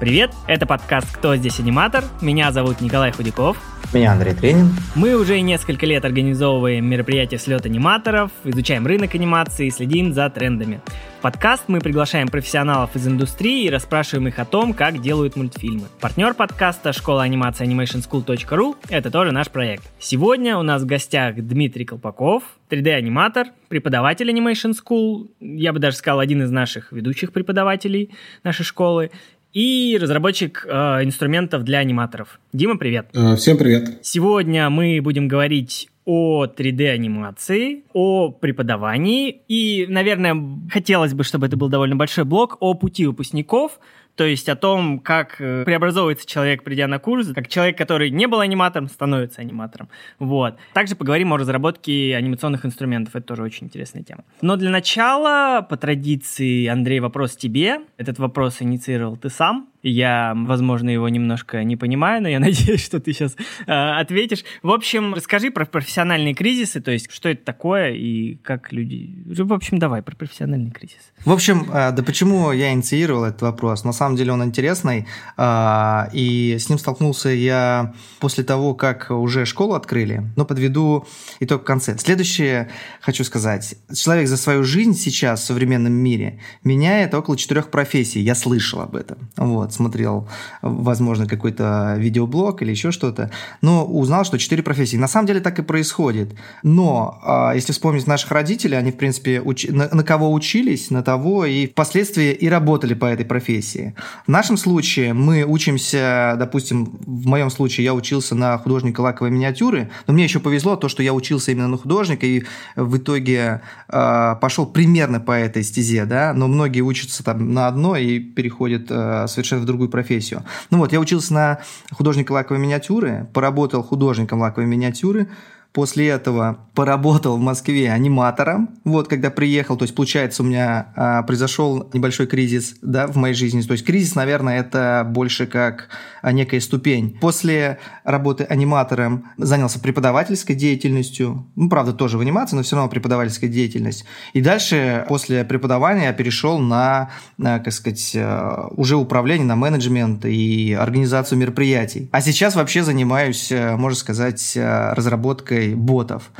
Привет, это подкаст «Кто здесь аниматор?». Меня зовут Николай Худяков. Меня Андрей Тренин. Мы уже несколько лет организовываем мероприятия «Слет аниматоров», изучаем рынок анимации и следим за трендами. В подкаст мы приглашаем профессионалов из индустрии и расспрашиваем их о том, как делают мультфильмы. Партнер подкаста «Школа анимации animationschool.ru» — это тоже наш проект. Сегодня у нас в гостях Дмитрий Колпаков, 3D-аниматор, преподаватель Animation School, я бы даже сказал, один из наших ведущих преподавателей нашей школы, и разработчик э, инструментов для аниматоров. Дима, привет. Э, всем привет. Сегодня мы будем говорить о 3D-анимации, о преподавании и, наверное, хотелось бы, чтобы это был довольно большой блок о пути выпускников – то есть о том, как э, преобразовывается человек, придя на курс, как человек, который не был аниматором, становится аниматором. Вот. Также поговорим о разработке анимационных инструментов, это тоже очень интересная тема. Но для начала, по традиции, Андрей, вопрос тебе. Этот вопрос инициировал ты сам. Я, возможно, его немножко не понимаю, но я надеюсь, что ты сейчас э, ответишь. В общем, расскажи про профессиональные кризисы, то есть что это такое и как люди... В общем, давай про профессиональный кризис. В общем, э, да почему я инициировал этот вопрос? На самом деле он интересный, э, и с ним столкнулся я после того, как уже школу открыли, но подведу итог в конце. Следующее хочу сказать. Человек за свою жизнь сейчас в современном мире меняет около четырех профессий. Я слышал об этом. Вот вот, смотрел, возможно, какой-то видеоблог или еще что-то, но узнал, что четыре профессии. На самом деле так и происходит. Но а, если вспомнить наших родителей, они, в принципе, уч... на, на кого учились, на того и впоследствии и работали по этой профессии. В нашем случае мы учимся, допустим, в моем случае я учился на художника лаковой миниатюры, но мне еще повезло то, что я учился именно на художника и в итоге э, пошел примерно по этой стезе, да, но многие учатся там на одно и переходят э, совершенно в другую профессию. Ну вот, я учился на художника лаковой миниатюры, поработал художником лаковой миниатюры, После этого поработал в Москве аниматором. Вот, когда приехал, то есть, получается, у меня а, произошел небольшой кризис да, в моей жизни. То есть, кризис, наверное, это больше как а, некая ступень. После работы аниматором занялся преподавательской деятельностью. Ну, правда, тоже в анимации, но все равно преподавательская деятельность. И дальше, после преподавания, я перешел на, на как сказать, а, уже управление, на менеджмент и организацию мероприятий. А сейчас вообще занимаюсь, а, можно сказать, разработкой разработкой ботов.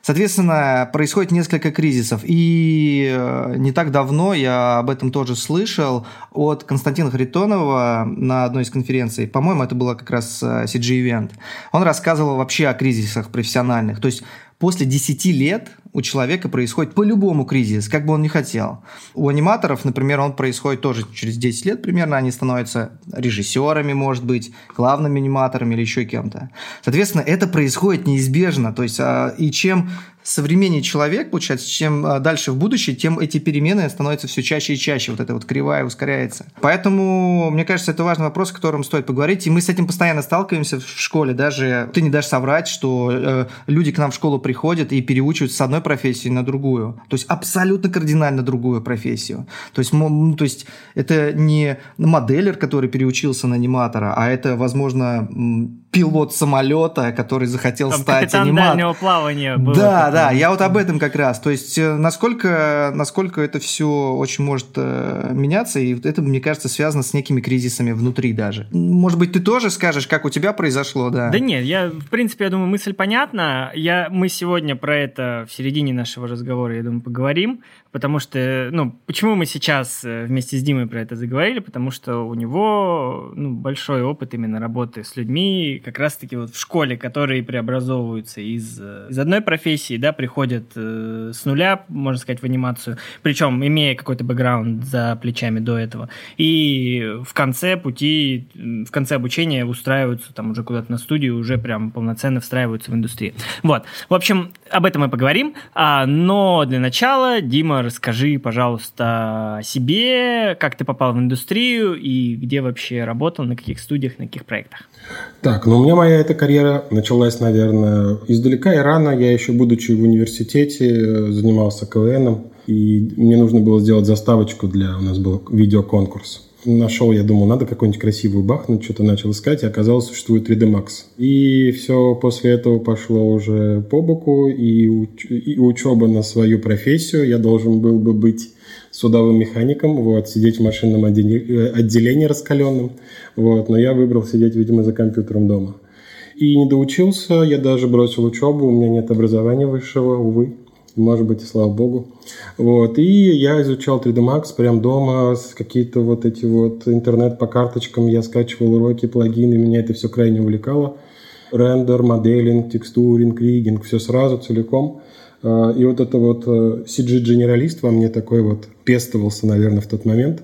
Соответственно, происходит несколько кризисов. И э, не так давно я об этом тоже слышал от Константина Харитонова на одной из конференций. По-моему, это было как раз э, CG-event. Он рассказывал вообще о кризисах профессиональных. То есть после 10 лет у человека происходит по-любому кризис, как бы он ни хотел. У аниматоров, например, он происходит тоже через 10 лет примерно, они становятся режиссерами, может быть, главными аниматорами или еще кем-то. Соответственно, это происходит неизбежно. То есть, а, и чем современнее человек, получается, чем а, дальше в будущее, тем эти перемены становятся все чаще и чаще. Вот эта вот кривая ускоряется. Поэтому, мне кажется, это важный вопрос, о котором стоит поговорить. И мы с этим постоянно сталкиваемся в школе. Даже ты не дашь соврать, что э, люди к нам в школу приходят и переучиваются с одной профессии на другую. То есть абсолютно кардинально другую профессию. То есть, ну, то есть это не моделер, который переучился на аниматора, а это, возможно, пилот самолета, который захотел Там стать аниматором. плавания было. Да, такое. да, я вот об этом как раз. То есть э, насколько, насколько это все очень может э, меняться, и это, мне кажется, связано с некими кризисами внутри даже. Может быть, ты тоже скажешь, как у тебя произошло, да? Да нет, я, в принципе, я думаю, мысль понятна. Я, мы сегодня про это в середине нашего разговора, я думаю, поговорим потому что, ну, почему мы сейчас э, вместе с Димой про это заговорили, потому что у него, ну, большой опыт именно работы с людьми, как раз-таки вот в школе, которые преобразовываются из, э, из одной профессии, да, приходят э, с нуля, можно сказать, в анимацию, причем имея какой-то бэкграунд за плечами до этого, и в конце пути, в конце обучения устраиваются там уже куда-то на студию, уже прям полноценно встраиваются в индустрию. Вот, в общем, об этом мы поговорим, а, но для начала, Дима, расскажи, пожалуйста, о себе, как ты попал в индустрию и где вообще работал, на каких студиях, на каких проектах. Так, ну у меня моя эта карьера началась, наверное, издалека и рано. Я еще, будучи в университете, занимался КВНом, и мне нужно было сделать заставочку для... У нас был видеоконкурс нашел, я думал, надо какую-нибудь красивую бахнуть, что-то начал искать, и оказалось, существует 3D Max. И все после этого пошло уже по боку, и, уч- и учеба на свою профессию. Я должен был бы быть судовым механиком, вот, сидеть в машинном отделении, отделении раскаленном, вот, но я выбрал сидеть, видимо, за компьютером дома. И не доучился, я даже бросил учебу, у меня нет образования высшего, увы, может быть, и слава богу. Вот. И я изучал 3D Max прям дома, с какие-то вот эти вот интернет по карточкам, я скачивал уроки, плагины, меня это все крайне увлекало. Рендер, моделинг, текстуринг, ригинг, все сразу, целиком. А, и вот это вот CG-генералист э, во мне такой вот пестовался, наверное, в тот момент.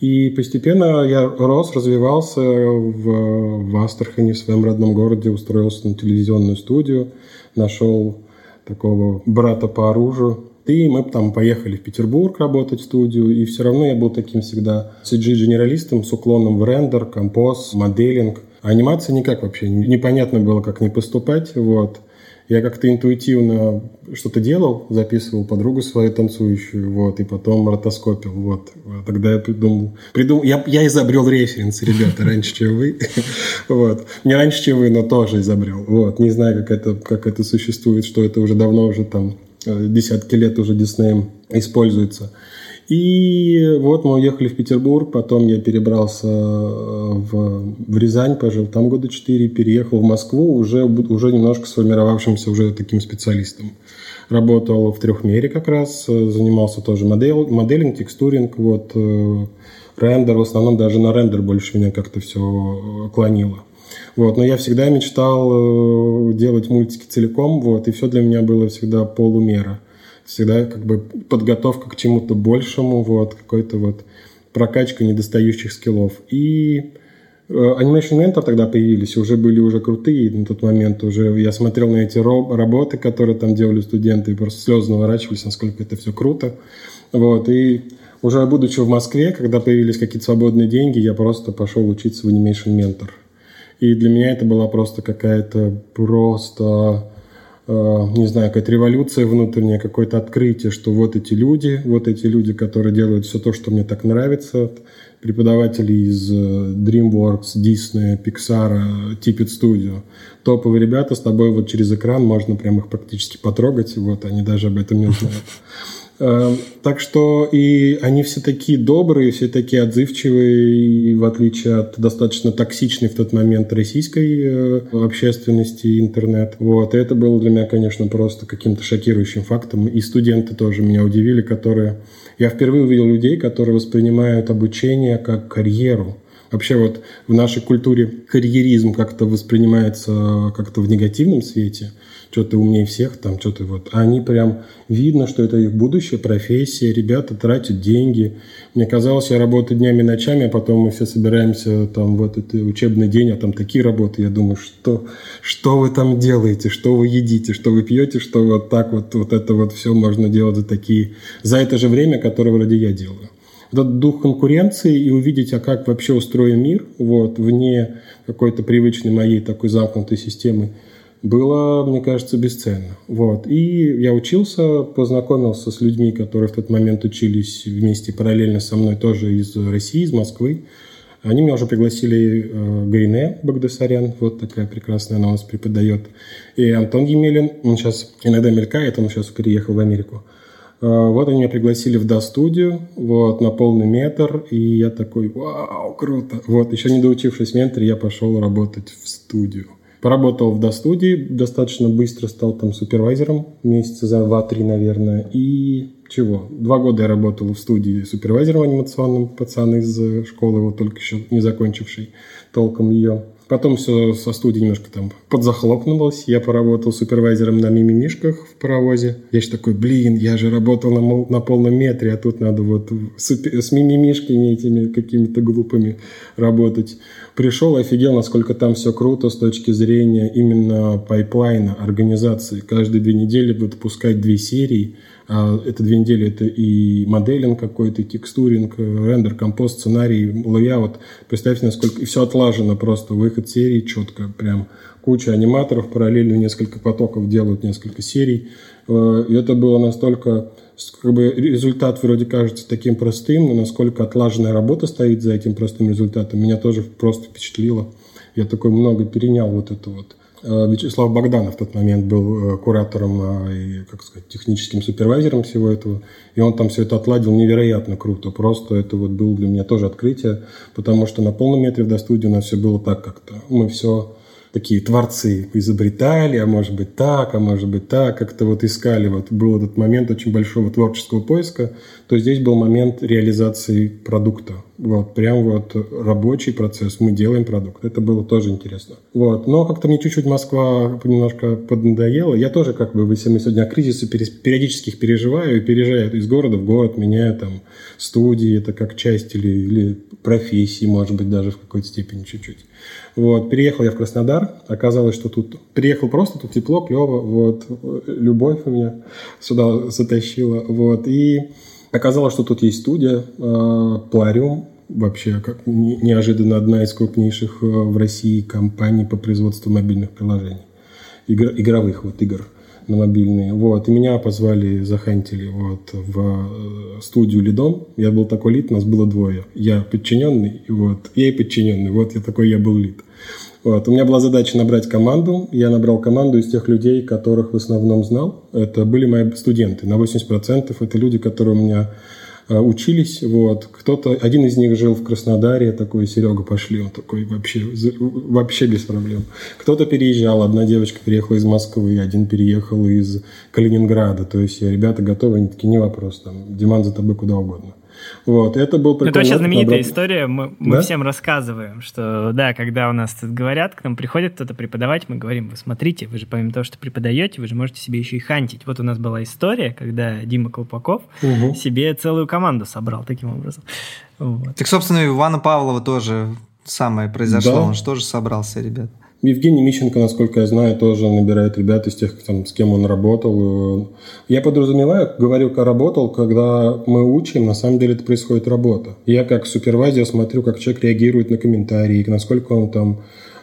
И постепенно я рос, развивался в, в Астрахани, в своем родном городе, устроился на телевизионную студию, нашел такого брата по оружию. И мы там поехали в Петербург работать в студию, и все равно я был таким всегда CG-генералистом с уклоном в рендер, композ, моделинг. А анимация никак вообще, непонятно было, как не поступать, вот. Я как-то интуитивно что-то делал, записывал подругу свою танцующую, вот, и потом ротоскопил, вот. Тогда я придумал, придумал я, я изобрел референс, ребята, раньше, чем вы, вот. Не раньше, чем вы, но тоже изобрел, вот. Не знаю, как это, как это существует, что это уже давно, уже там э, десятки лет уже Диснеем используется. И вот мы уехали в Петербург, потом я перебрался э, в, в Рязань, пожил там года четыре, переехал в Москву, уже, уже немножко сформировавшимся уже таким специалистом. Работал в трехмере как раз, э, занимался тоже модель, моделинг, текстуринг, вот, э, рендер, в основном даже на рендер больше меня как-то все клонило. Вот, но я всегда мечтал делать мультики целиком, вот, и все для меня было всегда полумера всегда как бы подготовка к чему-то большему, вот, какой-то вот прокачка недостающих скиллов. И э, Animation Mentor тогда появились, уже были уже крутые на тот момент. Уже я смотрел на эти работы, которые там делали студенты, и просто слезы наворачивались, насколько это все круто. Вот, и уже будучи в Москве, когда появились какие-то свободные деньги, я просто пошел учиться в Animation Mentor. И для меня это была просто какая-то просто не знаю, какая-то революция внутренняя, какое-то открытие, что вот эти люди, вот эти люди, которые делают все то, что мне так нравится, преподаватели из э, DreamWorks, Disney, Pixar, Tippett Studio. Топовые ребята, с тобой вот через экран можно прям их практически потрогать, вот они даже об этом не знают. Эм, так что и они все такие добрые, все такие отзывчивые, в отличие от достаточно токсичной в тот момент российской э, общественности интернет. Вот. И это было для меня, конечно, просто каким-то шокирующим фактом. И студенты тоже меня удивили, которые... Я впервые увидел людей, которые воспринимают обучение как карьеру. Вообще вот в нашей культуре карьеризм как-то воспринимается как-то в негативном свете – что ты умнее всех, там что-то вот. А они прям видно, что это их будущая профессия, ребята тратят деньги. Мне казалось, я работаю днями и ночами, а потом мы все собираемся там в этот учебный день, а там такие работы. Я думаю, что, что вы там делаете, что вы едите, что вы пьете, что вот так вот, вот это вот все можно делать за такие, за это же время, которое вроде я делаю этот дух конкуренции и увидеть, а как вообще устроен мир, вот, вне какой-то привычной моей такой замкнутой системы, было, мне кажется, бесценно. Вот. И я учился, познакомился с людьми, которые в тот момент учились вместе параллельно со мной тоже из России, из Москвы. Они меня уже пригласили э, Гайне Багдасарян, вот такая прекрасная, она у нас преподает. И Антон Емелин, он сейчас иногда мелькает, он сейчас переехал в Америку. Э, вот они меня пригласили в Да-студию, вот, на полный метр, и я такой, вау, круто. Вот, еще не доучившись ментор, я пошел работать в студию. Поработал в достудии, достаточно быстро стал там супервайзером, месяца за 2-3, наверное. И чего? Два года я работал в студии супервайзером анимационным, пацан из школы, вот только еще не закончивший толком ее. Потом все со студии немножко там подзахлопнулось. Я поработал супервайзером на мимимишках в паровозе. Я же такой, блин, я же работал на, на полном метре, а тут надо вот супер, с мимимишками этими какими-то глупыми работать. Пришел, офигел, насколько там все круто с точки зрения именно пайплайна, организации. Каждые две недели будут пускать две серии – это две недели, это и modeling какой-то, и texturing, рендер, композ, сценарий, layout. Представьте, насколько... И все отлажено просто, выход серии четко, прям куча аниматоров параллельно несколько потоков делают несколько серий. Э, и это было настолько как бы результат вроде кажется таким простым, но насколько отлаженная работа стоит за этим простым результатом, меня тоже просто впечатлило. Я такой много перенял вот это вот Э, Вячеслав Богданов в тот момент был э, куратором и, как сказать, техническим супервайзером всего этого. И он там все это отладил невероятно круто. Просто это вот было для меня тоже открытие, потому что на полном метре в достудии у нас все было так как-то. Мы все такие творцы изобретали, а может быть так, а может быть так, как-то вот искали. Вот был этот момент очень большого творческого поиска, то здесь был момент реализации продукта. Вот, прям вот рабочий процесс, мы делаем продукт. Это было тоже интересно. Вот, но как-то мне чуть-чуть Москва немножко поднадоела. Я тоже как бы, если мы сегодня о кризисе их переживаю, и переезжаю из города в город, меняю там студии, это как часть или, или профессии, может быть, даже в какой-то степени чуть-чуть. Вот, переехал я в Краснодар, оказалось, что тут приехал просто, тут тепло, клево, вот, любовь у меня сюда затащила, вот, и оказалось, что тут есть студия, э, Плариум, вообще как неожиданно одна из крупнейших э, в России компаний по производству мобильных приложений, игр, игровых вот игр на мобильные. Вот. И меня позвали, захантили вот, в э, студию Лидом. Я был такой лид, нас было двое. Я подчиненный, вот. я и подчиненный. Вот я такой, я был лид. Вот. У меня была задача набрать команду. Я набрал команду из тех людей, которых в основном знал. Это были мои студенты. На 80% это люди, которые у меня Э, учились, вот, кто-то, один из них жил в Краснодаре, такой, Серега, пошли, он такой, вообще, вообще без проблем. Кто-то переезжал, одна девочка переехала из Москвы, один переехал из Калининграда, то есть ребята готовы, они такие, не вопрос, там, Диман за тобой куда угодно. Вот, это был прикольно. Это вообще знаменитая набрал... история, мы, мы да? всем рассказываем, что, да, когда у нас тут говорят, к нам приходит кто-то преподавать, мы говорим, вы смотрите, вы же помимо того, что преподаете, вы же можете себе еще и хантить. Вот у нас была история, когда Дима Колпаков угу. себе целую команду собрал таким образом. Вот. Так, собственно, у Ивана Павлова тоже самое произошло, да. он же тоже собрался, ребят. Евгений Мищенко, насколько я знаю, тоже набирает ребят из тех, там, с кем он работал. Я подразумеваю, говорю, как работал, когда мы учим, на самом деле это происходит работа. Я как супервайзер смотрю, как человек реагирует на комментарии, насколько он там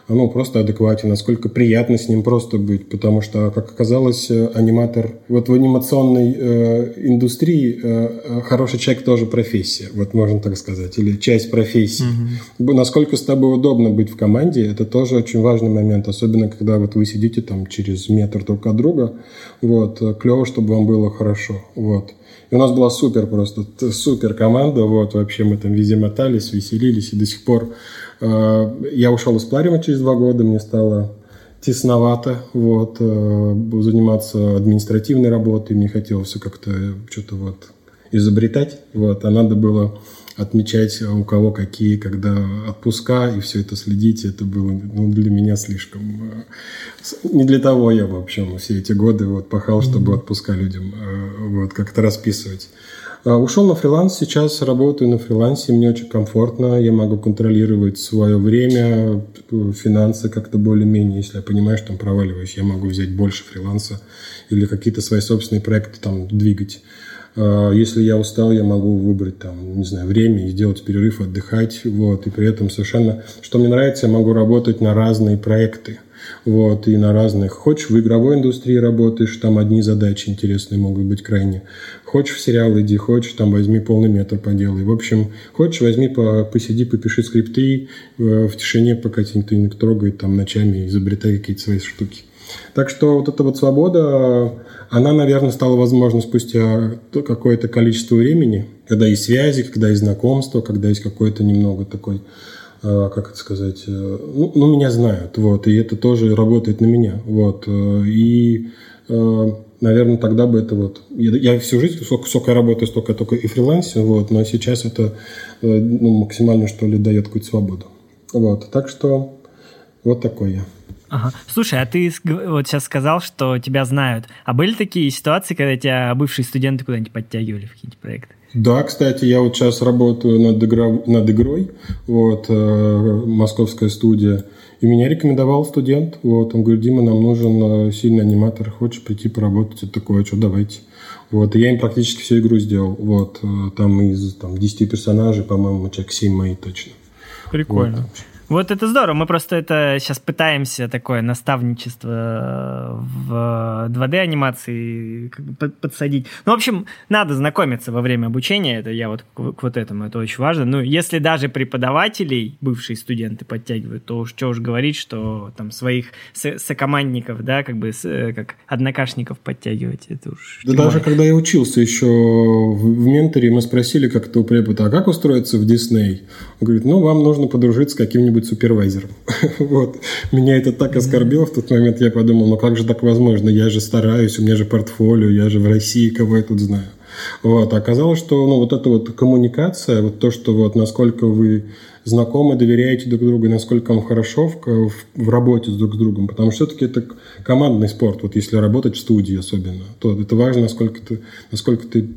ну, просто адекватен, насколько приятно с ним просто быть, потому что, как оказалось, э, аниматор, вот в анимационной э, индустрии э, э, хороший человек тоже профессия, вот можно так сказать, или часть профессии. Mm-hmm. Насколько с тобой удобно быть в команде, это тоже очень важный момент, особенно когда вот вы сидите там через метр друг от друга, вот, э, клево, чтобы вам было хорошо, вот. И у нас была супер просто, супер команда, вот, вообще мы там везде мотались, веселились, и до сих пор я ушел из Пларима через два года, мне стало тесновато вот, э, заниматься административной работой, мне хотелось все как-то что-то вот изобретать, вот, а надо было отмечать, у кого какие, когда отпуска, и все это следить, это было ну, для меня слишком... Э, не для того я, в общем, все эти годы вот пахал, чтобы отпуска людям вот как-то расписывать. А, ушел на фриланс, сейчас работаю на фрилансе, мне очень комфортно, я могу контролировать свое время, финансы как-то более-менее, если я понимаю, что там проваливаюсь, я могу взять больше фриланса или какие-то свои собственные проекты там двигать. А, если я устал, я могу выбрать там, не знаю, время и сделать перерыв, отдыхать, вот, и при этом совершенно, что мне нравится, я могу работать на разные проекты – вот, и на разных. Хочешь в игровой индустрии работаешь, там одни задачи интересные могут быть крайне. Хочешь в сериал иди, хочешь там возьми полный метр поделай. В общем, хочешь возьми, по, посиди, попиши скрипты э, в тишине, пока тебя никто не трогает, там ночами изобретай какие-то свои штуки. Так что вот эта вот свобода, она, наверное, стала возможна спустя какое-то количество времени, когда есть связи, когда есть знакомство, когда есть какой-то немного такой как это сказать, э, ну, ну, меня знают, вот, и это тоже работает на меня, вот, э, и, наверное, тогда бы это вот, я, я всю жизнь, сколько, сколько я работаю, столько только и фрилансе, вот, но сейчас это ну, максимально, что ли, дает какую-то свободу, вот, так что вот такой я. Ага. Слушай, а ты вот сейчас сказал, что тебя знают. А были такие ситуации, когда тебя бывшие студенты куда-нибудь подтягивали в какие-то проекты? Да, кстати, я вот сейчас работаю над, игрой, над игрой, вот, э, московская студия, и меня рекомендовал студент, вот, он говорит, Дима, нам нужен э, сильный аниматор, хочешь прийти поработать? Я такой, а что, давайте. Вот, и я им практически всю игру сделал, вот, э, там из там, 10 персонажей, по-моему, человек 7 мои точно. Прикольно. Вот. Вот это здорово. Мы просто это сейчас пытаемся такое наставничество в 2D-анимации подсадить. Ну, в общем, надо знакомиться во время обучения. Это я вот к, вот этому. Это очень важно. Ну, если даже преподавателей бывшие студенты подтягивают, то уж что уж говорить, что там своих сокомандников, да, как бы э, как однокашников подтягивать. Это уж да даже когда я учился еще в, в менторе, мы спросили как-то у препода, а как устроиться в Дисней? Говорит, ну, вам нужно подружиться с каким-нибудь супервайзером. вот. Меня это так оскорбило в тот момент, я подумал, ну как же так возможно? Я же стараюсь, у меня же портфолио, я же в России, кого я тут знаю. Вот. А оказалось, что ну, вот эта вот коммуникация, вот то, что вот насколько вы знакомы, доверяете друг другу, насколько вам хорошо в, в работе с друг с другом. Потому что все-таки это командный спорт. Вот если работать в студии особенно, то это важно, насколько ты, насколько ты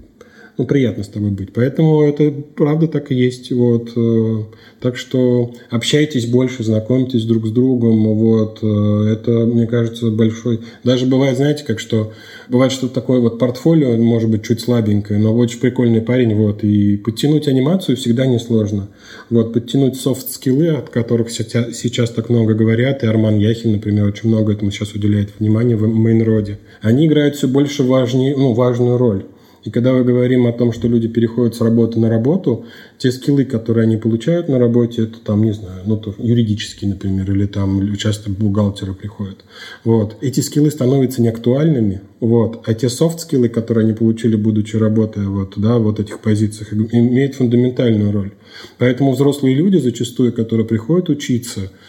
ну, приятно с тобой быть. Поэтому это правда так и есть. Вот. Э, так что общайтесь больше, знакомьтесь друг с другом. Вот. Э, это, мне кажется, большой... Даже бывает, знаете, как что... Бывает что такое вот портфолио, может быть, чуть слабенькое, но очень прикольный парень. Вот. И подтянуть анимацию всегда несложно. Вот. Подтянуть софт-скиллы, от которых сейчас так много говорят, и Арман Яхин, например, очень много этому сейчас уделяет внимания в мейнроде. Они играют все больше важнее, ну, важную роль. И когда мы говорим о том, что люди переходят с работы на работу, те скиллы, которые они получают на работе, это там, не знаю, ну, то юридические, например, или там часто бухгалтеры приходят. Вот. Эти скиллы становятся неактуальными, вот. А те софт-скиллы, которые они получили, будучи работая вот, да, вот этих позициях, имеют фундаментальную роль. Поэтому взрослые люди зачастую, которые приходят учиться –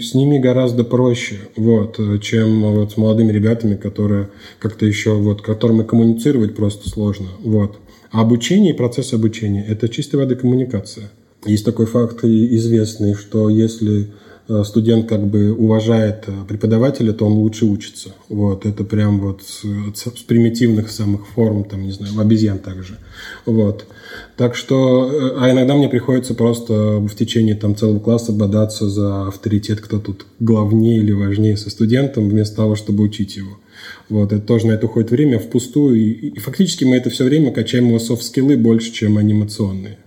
с ними гораздо проще, вот, чем вот с молодыми ребятами, которые как-то еще, вот, которым коммуницировать просто сложно, вот. А обучение и процесс обучения – это чистой воды коммуникация. Есть такой факт известный, что если Э, студент как бы уважает э, преподавателя, то он лучше учится. Вот, это прям вот с, с примитивных самых форм, там, не знаю, обезьян также. Вот. Так что, э, а иногда мне приходится просто в течение там целого класса бодаться за авторитет, кто тут главнее или важнее со студентом, вместо того, чтобы учить его. Вот, это тоже на это уходит время впустую, и, и фактически мы это все время качаем его софт-скиллы больше, чем анимационные.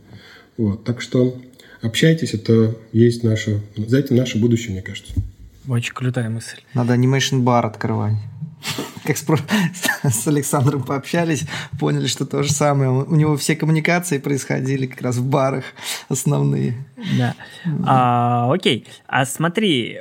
Вот, так что общайтесь, это есть наше, знаете, наше будущее, мне кажется. Очень крутая мысль. Надо анимейшн бар открывать. Как с, с Александром пообщались, поняли, что то же самое. У него все коммуникации происходили как раз в барах основные. Да. А, окей. А смотри,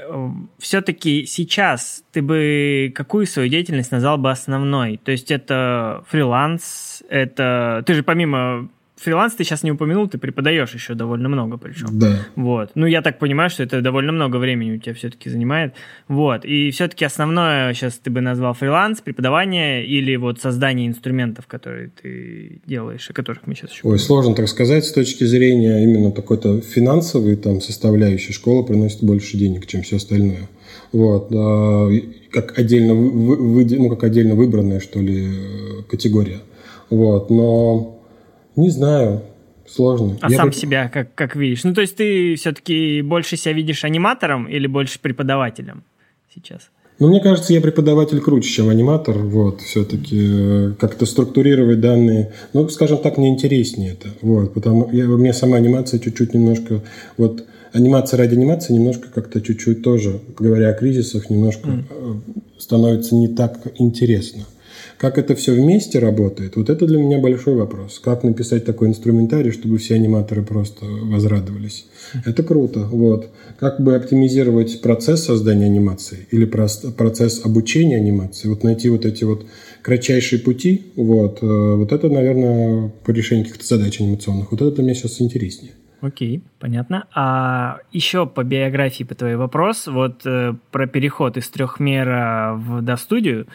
все-таки сейчас ты бы какую свою деятельность назвал бы основной? То есть это фриланс, это... Ты же помимо фриланс ты сейчас не упомянул, ты преподаешь еще довольно много причем. Да. Вот. Ну, я так понимаю, что это довольно много времени у тебя все-таки занимает. Вот. И все-таки основное сейчас ты бы назвал фриланс, преподавание или вот создание инструментов, которые ты делаешь, о которых мы сейчас еще Ой, сложно так сказать. С точки зрения именно такой-то финансовой там составляющей школа приносит больше денег, чем все остальное. Вот. А, как отдельно, вы, вы, ну, как отдельно выбранная, что ли, категория. Вот. Но не знаю. Сложно. А Я сам бы... себя как, как видишь? Ну, то есть ты все-таки больше себя видишь аниматором или больше преподавателем сейчас? Ну, мне кажется, я преподаватель круче, чем аниматор. Вот, все-таки э, как-то структурировать данные. Ну, скажем так, мне интереснее это. Вот, потому я, мне сама анимация чуть-чуть немножко... Вот, анимация ради анимации немножко как-то чуть-чуть тоже, говоря о кризисах, немножко mm. становится не так интересно. Как это все вместе работает, вот это для меня большой вопрос. Как написать такой инструментарий, чтобы все аниматоры просто возрадовались. Это круто. Вот. Как бы оптимизировать процесс создания анимации или процесс обучения анимации, вот найти вот эти вот кратчайшие пути, вот, э, вот это, наверное, по решению каких-то задач анимационных, вот это для меня сейчас интереснее. Окей, понятно. А еще по биографии, по твой вопрос, вот э, про переход из трехмера в до студию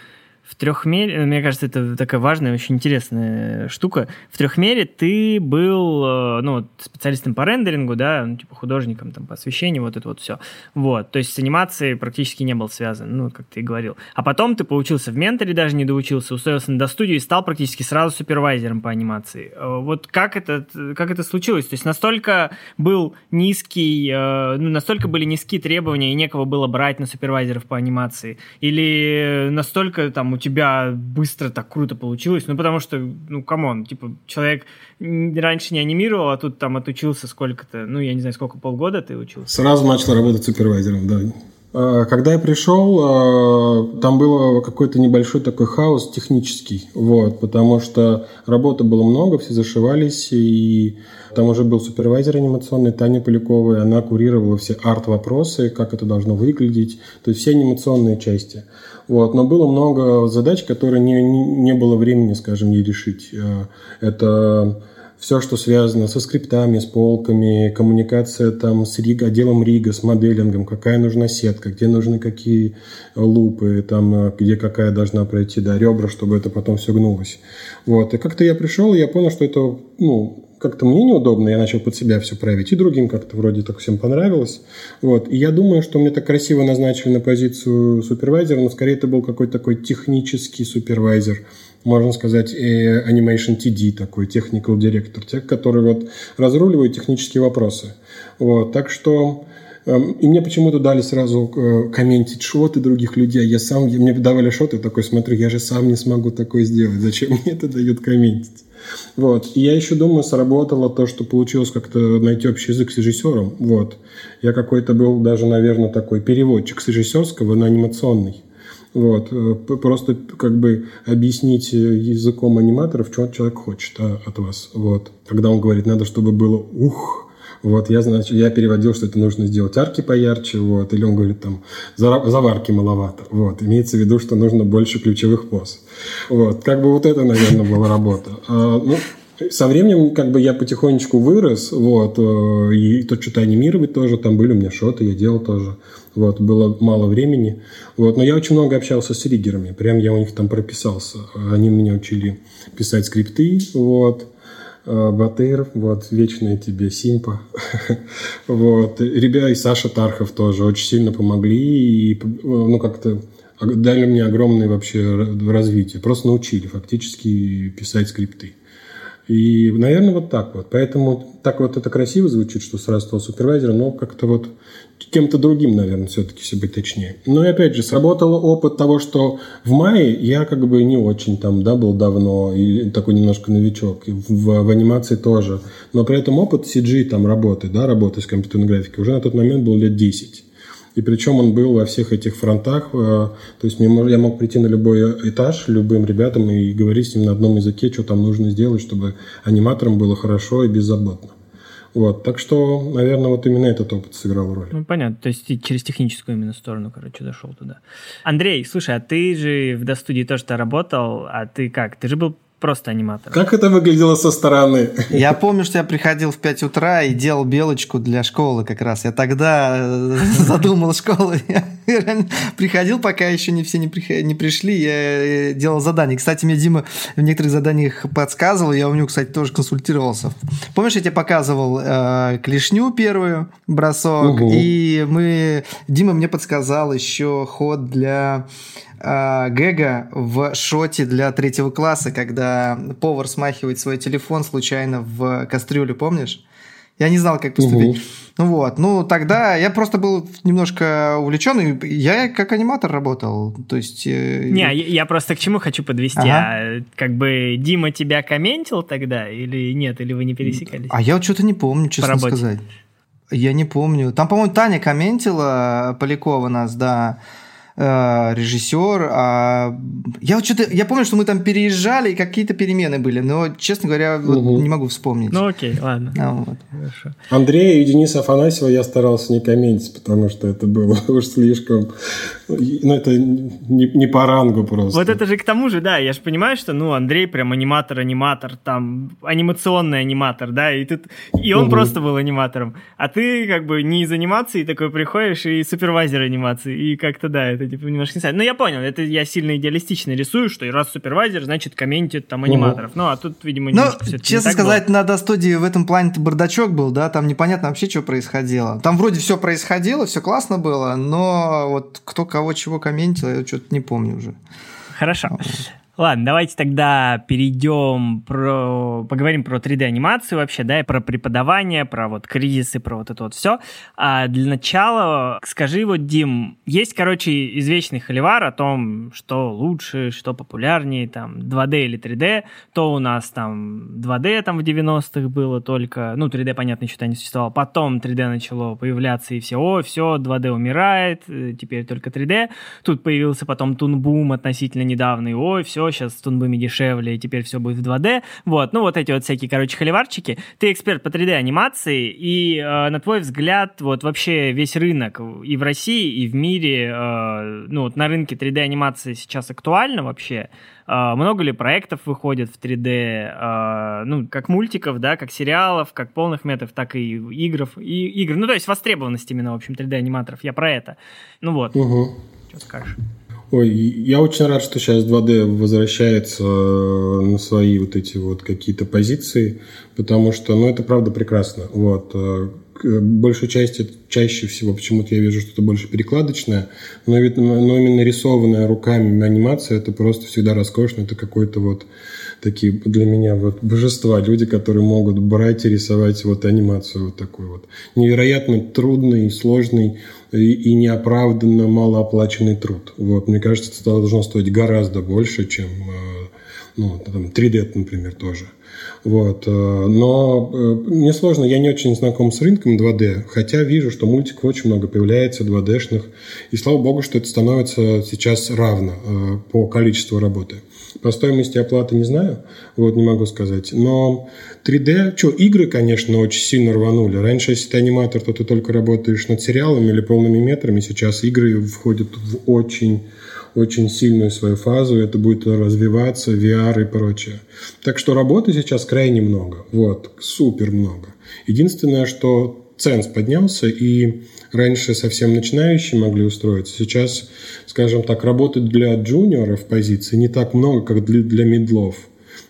в трехмере, мне кажется, это такая важная, очень интересная штука. В трехмере ты был, э, ну, специалистом по рендерингу, да, ну, типа художником там по освещению, вот это вот все. Вот, то есть с анимацией практически не был связан, ну, как ты и говорил. А потом ты поучился в менторе, даже не доучился, устроился на достудию и стал практически сразу супервайзером по анимации. Э, вот как это, как это случилось? То есть настолько был низкий, э, ну, настолько были низкие требования и некого было брать на супервайзеров по анимации? Или настолько там у тебя быстро так круто получилось? Ну, потому что, ну, come on, типа, человек раньше не анимировал, а тут там отучился сколько-то, ну, я не знаю, сколько, полгода ты учился? Сразу начал работать супервайзером, да. А, когда я пришел, а, там было какой-то небольшой такой хаос технический, вот, потому что работы было много, все зашивались, и там уже был супервайзер анимационный Таня Полякова, и она курировала все арт-вопросы, как это должно выглядеть, то есть все анимационные части. Вот. Но было много задач, которые не, не, было времени, скажем, ей решить. А, это все, что связано со скриптами, с полками, коммуникация там с Рига, отделом Рига, с моделингом, какая нужна сетка, где нужны какие лупы, там, э, где какая должна пройти, да, ребра, чтобы это потом все гнулось. Вот. И как-то я пришел, и я понял, что это, ну, как-то мне неудобно, я начал под себя все править, и другим как-то вроде так всем понравилось. Вот. И я думаю, что мне так красиво назначили на позицию супервайзера, но скорее это был какой-то такой технический супервайзер, можно сказать, Animation TD, такой technical director, тех, который вот разруливает технические вопросы. Вот, так что эм, и мне почему-то дали сразу э, комментить шоты других людей. Я сам, мне давали шоты, такой смотрю, я же сам не смогу такое сделать. Зачем мне это дают комментить? Вот. И я еще думаю, сработало то, что получилось как-то найти общий язык с режиссером. Вот. Я какой-то был даже, наверное, такой переводчик с режиссерского на анимационный. Вот. Э, просто как бы объяснить языком аниматоров, что человек хочет а, от вас. Вот. Когда он говорит, надо, чтобы было ух, вот, я, значит, я переводил, что это нужно сделать арки поярче, вот, или он говорит, там, заварки маловато, вот, имеется в виду, что нужно больше ключевых поз. Вот, как бы вот это, наверное, была работа. А, ну, со временем как бы я потихонечку вырос, вот, э, и то что-то анимировать тоже, там были у меня шоты, я делал тоже, вот, было мало времени, вот, но я очень много общался с риггерами, прям я у них там прописался, они меня учили писать скрипты, вот, Батыр, вот, вечная тебе Симпа. вот, ребята и Саша Тархов тоже очень сильно помогли и, ну, как-то дали мне огромное вообще развитие. Просто научили фактически писать скрипты. И, наверное, вот так вот. Поэтому так вот это красиво звучит, что сразу стал супервайзером, но как-то вот кем-то другим, наверное, все-таки, если быть точнее. Но и опять же, сработал опыт того, что в мае я как бы не очень там, да, был давно, и такой немножко новичок, в, в анимации тоже. Но при этом опыт CG там работы, да, работы с компьютерной графикой уже на тот момент был лет 10. И причем он был во всех этих фронтах. Э, то есть я мог прийти на любой этаж любым ребятам и говорить с ним на одном языке, что там нужно сделать, чтобы аниматорам было хорошо и беззаботно. Вот, так что, наверное, вот именно этот опыт сыграл роль. Ну, понятно, то есть ты через техническую именно сторону, короче, дошел туда. Андрей, слушай, а ты же в достудии тоже-то работал, а ты как? Ты же был просто аниматор. Как это выглядело со стороны? Я помню, что я приходил в 5 утра и делал белочку для школы как раз. Я тогда э, задумал школу. Я приходил, пока еще не все не, не пришли, я э, делал задания. Кстати, мне Дима в некоторых заданиях подсказывал, я у него, кстати, тоже консультировался. Помнишь, я тебе показывал э, клешню первую, бросок, угу. и мы... Дима мне подсказал еще ход для э, гэга в шоте для третьего класса, когда повар смахивает свой телефон случайно в кастрюлю, помнишь? Я не знал, как поступить. Угу. Ну вот, ну тогда я просто был немножко увлечен, и я как аниматор работал, то есть... Э... Не, я, я просто к чему хочу подвести, ага. а как бы Дима тебя комментил тогда или нет, или вы не пересекались? А я вот что-то не помню, честно сказать. Я не помню. Там, по-моему, Таня комментила Полякова нас, да. Э, режиссер. А я вот что-то, я помню, что мы там переезжали и какие-то перемены были, но, честно говоря, угу. вот не могу вспомнить. Ну окей, ладно. А, вот. Хорошо. Андрея и Дениса Афанасьева я старался не комментить, потому что это было уж слишком ну, это не, не по рангу просто. Вот это же к тому же, да, я же понимаю, что, ну, Андрей прям аниматор-аниматор, там, анимационный аниматор, да, и, тут, и он угу. просто был аниматором. А ты как бы не из анимации такой приходишь и супервайзер анимации, и как-то, да, это типа немножко не знаю. Но я понял, это я сильно идеалистично рисую, что раз супервайзер, значит, комментит там аниматоров. Угу. Ну, а тут, видимо, Ну, честно сказать, было. на студии в этом плане бардачок был, да, там непонятно вообще, что происходило. Там вроде все происходило, все классно было, но вот кто кого чего комментил, я что-то не помню уже. Хорошо. Ладно, давайте тогда перейдем про... Поговорим про 3D-анимацию вообще, да, и про преподавание, про вот кризисы, про вот это вот все. А для начала скажи вот, Дим, есть, короче, извечный холивар о том, что лучше, что популярнее, там, 2D или 3D. То у нас там 2D там в 90-х было только, ну, 3D, понятно, еще тогда не существовало. Потом 3D начало появляться, и все, о, все, 2D умирает, э, теперь только 3D. Тут появился потом Тунбум относительно недавно, и ой, все, все, сейчас с тунбами дешевле, и теперь все будет в 2D. Вот, ну вот эти вот всякие, короче, холиварчики. Ты эксперт по 3D-анимации, и э, на твой взгляд, вот вообще весь рынок и в России, и в мире, э, ну вот на рынке 3D-анимации сейчас актуально вообще? Uh, много ли проектов выходит в 3D, uh, э, ну, как мультиков, да, как сериалов, как полных метров, так и игров, и игр. Ну, то есть востребованность именно, в общем, 3D-аниматоров. Я про это. Ну вот. Угу. Что скажешь? Ой, я очень рад, что сейчас 2D возвращается э, на свои вот эти вот какие-то позиции, потому что, ну, это правда прекрасно. Вот. Э, большую часть, чаще всего почему-то я вижу что-то больше перекладочное, но, но именно рисованная руками анимация, это просто всегда роскошно, это какой-то вот такие для меня вот божества, люди, которые могут брать и рисовать вот анимацию вот такой вот. Невероятно трудный, сложный и, неоправданно малооплаченный труд. Вот, мне кажется, это должно стоить гораздо больше, чем э, ну, там, 3D, например, тоже. Вот. Э, но э, мне сложно, я не очень знаком с рынком 2D, хотя вижу, что мультиков очень много появляется 2D-шных. И слава богу, что это становится сейчас равно по количеству работы. По стоимости оплаты не знаю, вот не могу сказать. Но 3D, что, игры, конечно, очень сильно рванули. Раньше, если ты аниматор, то ты только работаешь над сериалами или полными метрами. Сейчас игры входят в очень очень сильную свою фазу, это будет развиваться, VR и прочее. Так что работы сейчас крайне много, вот, супер много. Единственное, что ценс поднялся, и раньше совсем начинающие могли устроиться. Сейчас, скажем так, работать для джуниоров позиции не так много, как для, для медлов.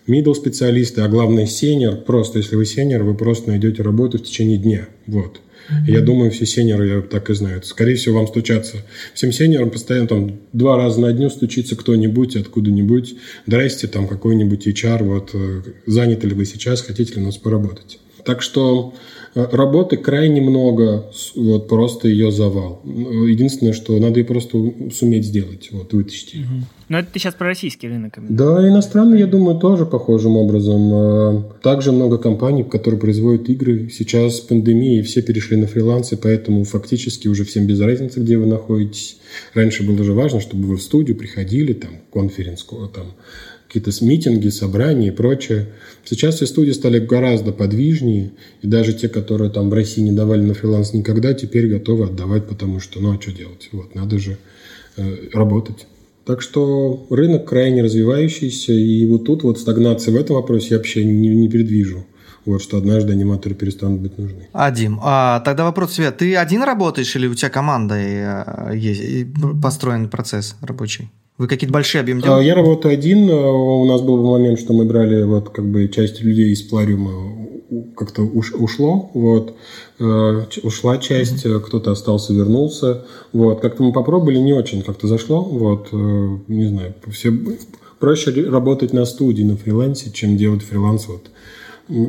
Middle специалисты, а главное senior, просто если вы senior, вы просто найдете работу в течение дня. Вот. Mm-hmm. Я думаю, все сеньоры так и знают. Скорее всего, вам стучаться. Всем сеньорам постоянно там два раза на дню стучится кто-нибудь откуда-нибудь. Здрасте, там какой-нибудь HR, вот э, заняты ли вы сейчас, хотите ли у нас поработать. Так что работы крайне много, вот просто ее завал. Единственное, что надо ее просто суметь сделать, вот вытащить. Угу. Но это ты сейчас про российский рынок. Да, иностранный, я думаю, тоже похожим образом. Э, также много компаний, которые производят игры. Сейчас пандемия, и все перешли на фрилансы, поэтому фактически уже всем без разницы, где вы находитесь. Раньше было же важно, чтобы вы в студию приходили, там, конференц, там, какие-то митинги, собрания и прочее. Сейчас все студии стали гораздо подвижнее, и даже те, которые там в России не давали на фриланс никогда, теперь готовы отдавать, потому что, ну а что делать? Вот, надо же э, работать. Так что рынок крайне развивающийся, и вот тут вот стагнации в этом вопросе я вообще не, не предвижу. Вот что однажды аниматоры перестанут быть нужны. А, Дим, а, тогда вопрос тебе. Ты один работаешь или у тебя команда э, есть, построен процесс рабочий? Вы какие-то большие объемы а, делаете? Я работаю один. А, у нас был момент, что мы брали вот как бы часть людей из Плариума как-то уш, ушло, вот, э, ушла часть, mm-hmm. кто-то остался, вернулся, вот, как-то мы попробовали, не очень как-то зашло, вот, не знаю, все проще работать на студии, на фрилансе, чем делать фриланс вот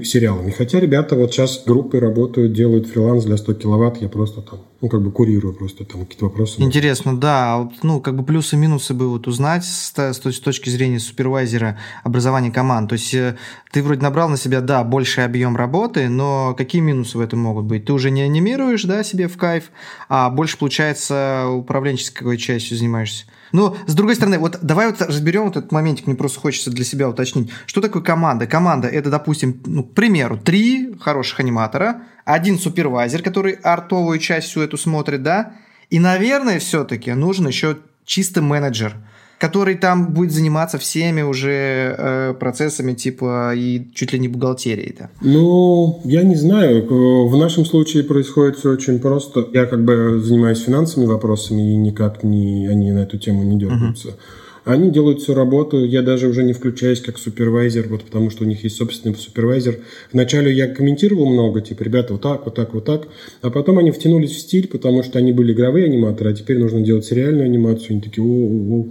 сериалами. Хотя ребята вот сейчас группы работают, делают фриланс для 100 киловатт, я просто там, ну, как бы курирую просто там какие-то вопросы. Интересно, да, ну, как бы плюсы минусы бы вот узнать с, с, точки зрения супервайзера образования команд. То есть э, ты вроде набрал на себя, да, больший объем работы, но какие минусы в этом могут быть? Ты уже не анимируешь, да, себе в кайф, а больше, получается, управленческой частью занимаешься. Но, с другой стороны, вот давай вот разберем вот этот моментик, мне просто хочется для себя уточнить. Что такое команда? Команда – это, допустим, ну, к примеру, три хороших аниматора, один супервайзер, который артовую часть всю эту смотрит, да, и, наверное, все-таки нужен еще чисто менеджер – который там будет заниматься всеми уже э, процессами типа и чуть ли не бухгалтерией-то? Ну, я не знаю. В нашем случае происходит все очень просто. Я как бы занимаюсь финансовыми вопросами, и никак не, они на эту тему не дергаются. Uh-huh. Они делают всю работу, я даже уже не включаюсь как супервайзер, вот потому что у них есть собственный супервайзер. Вначале я комментировал много, типа, ребята, вот так, вот так, вот так, а потом они втянулись в стиль, потому что они были игровые аниматоры, а теперь нужно делать сериальную анимацию, они такие, о,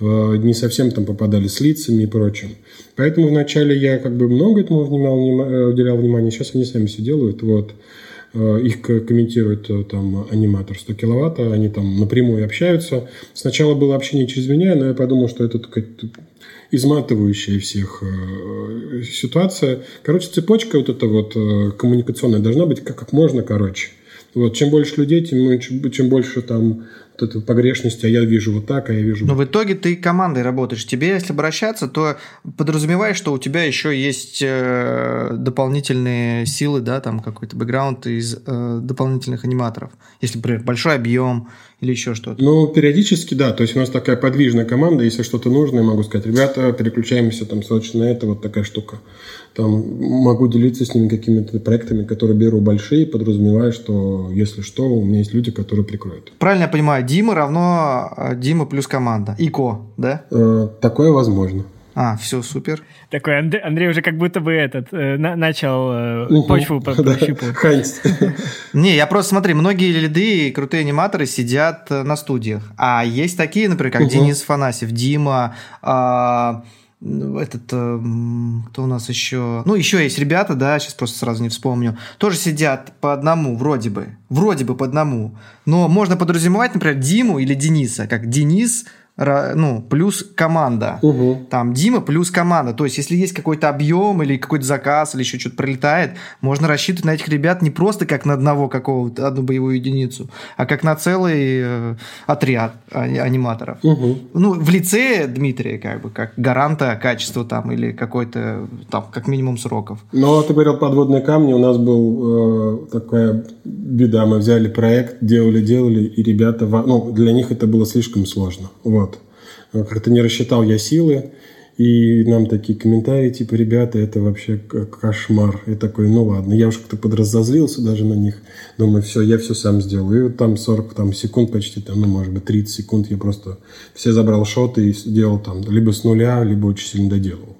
о, о. не совсем там попадали с лицами и прочим. Поэтому вначале я как бы много этому внимал, уделял внимание, сейчас они сами все делают, вот. Их комментирует там аниматор 100 киловатт, они там напрямую общаются. Сначала было общение через меня, но я подумал, что это изматывающая всех э, ситуация. Короче, цепочка вот эта вот э, коммуникационная должна быть как, как можно короче. Вот, чем больше людей, тем, чем больше там вот этой погрешности, а я вижу вот так, а я вижу... Но в итоге ты командой работаешь. Тебе, если обращаться, то подразумеваешь, что у тебя еще есть э, дополнительные силы, да, там какой-то бэкграунд из э, дополнительных аниматоров. Если, например, большой объем или еще что-то. Ну, периодически, да. То есть у нас такая подвижная команда. Если что-то нужно, я могу сказать, ребята, переключаемся там срочно на это, вот такая штука. Там могу делиться с ними какими-то проектами, которые беру большие, подразумевая, что если что, у меня есть люди, которые прикроют. Правильно я понимаю, Дима равно э, Дима плюс команда. ИКО, да? Э, такое возможно. А, все, супер. Такой Андрей, Андрей уже как будто бы этот э, на, начал э, почву прощупывать. Не, я просто смотри, многие лиды и крутые аниматоры сидят э, на студиях. А есть такие, например, как Денис Фанасьев, Дима, а, этот, э, кто у нас еще? Ну, еще есть ребята, да, сейчас просто сразу не вспомню. Тоже сидят по одному, вроде бы. Вроде бы по одному. Но можно подразумевать, например, Диму или Дениса, как Денис ну, плюс команда. Угу. Там Дима плюс команда. То есть, если есть какой-то объем или какой-то заказ, или еще что-то прилетает, можно рассчитывать на этих ребят не просто как на одного какого-то, одну боевую единицу, а как на целый э, отряд а, аниматоров. Угу. Ну, в лице Дмитрия, как бы, как гаранта качества там, или какой-то, там, как минимум сроков. Но ты говорил подводные камни, у нас был э, такая беда, мы взяли проект, делали, делали, и ребята, ну, для них это было слишком сложно. Вот. Вот. Как-то не рассчитал я силы, и нам такие комментарии, типа, ребята, это вообще кошмар. И такой, ну ладно, я уж как-то подразозлился даже на них. Думаю, все, я все сам сделаю. И вот там 40 там, секунд почти, там, ну, может быть, 30 секунд я просто все забрал шоты и сделал там либо с нуля, либо очень сильно доделал.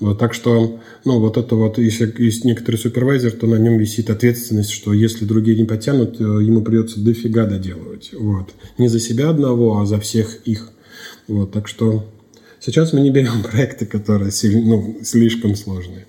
Вот, так что, ну, вот это вот, если есть некоторый супервайзер, то на нем висит ответственность, что если другие не потянут, э, ему придется дофига доделывать. Вот. Не за себя одного, а за всех их. Вот, так что сейчас мы не берем проекты, которые ну, слишком сложные.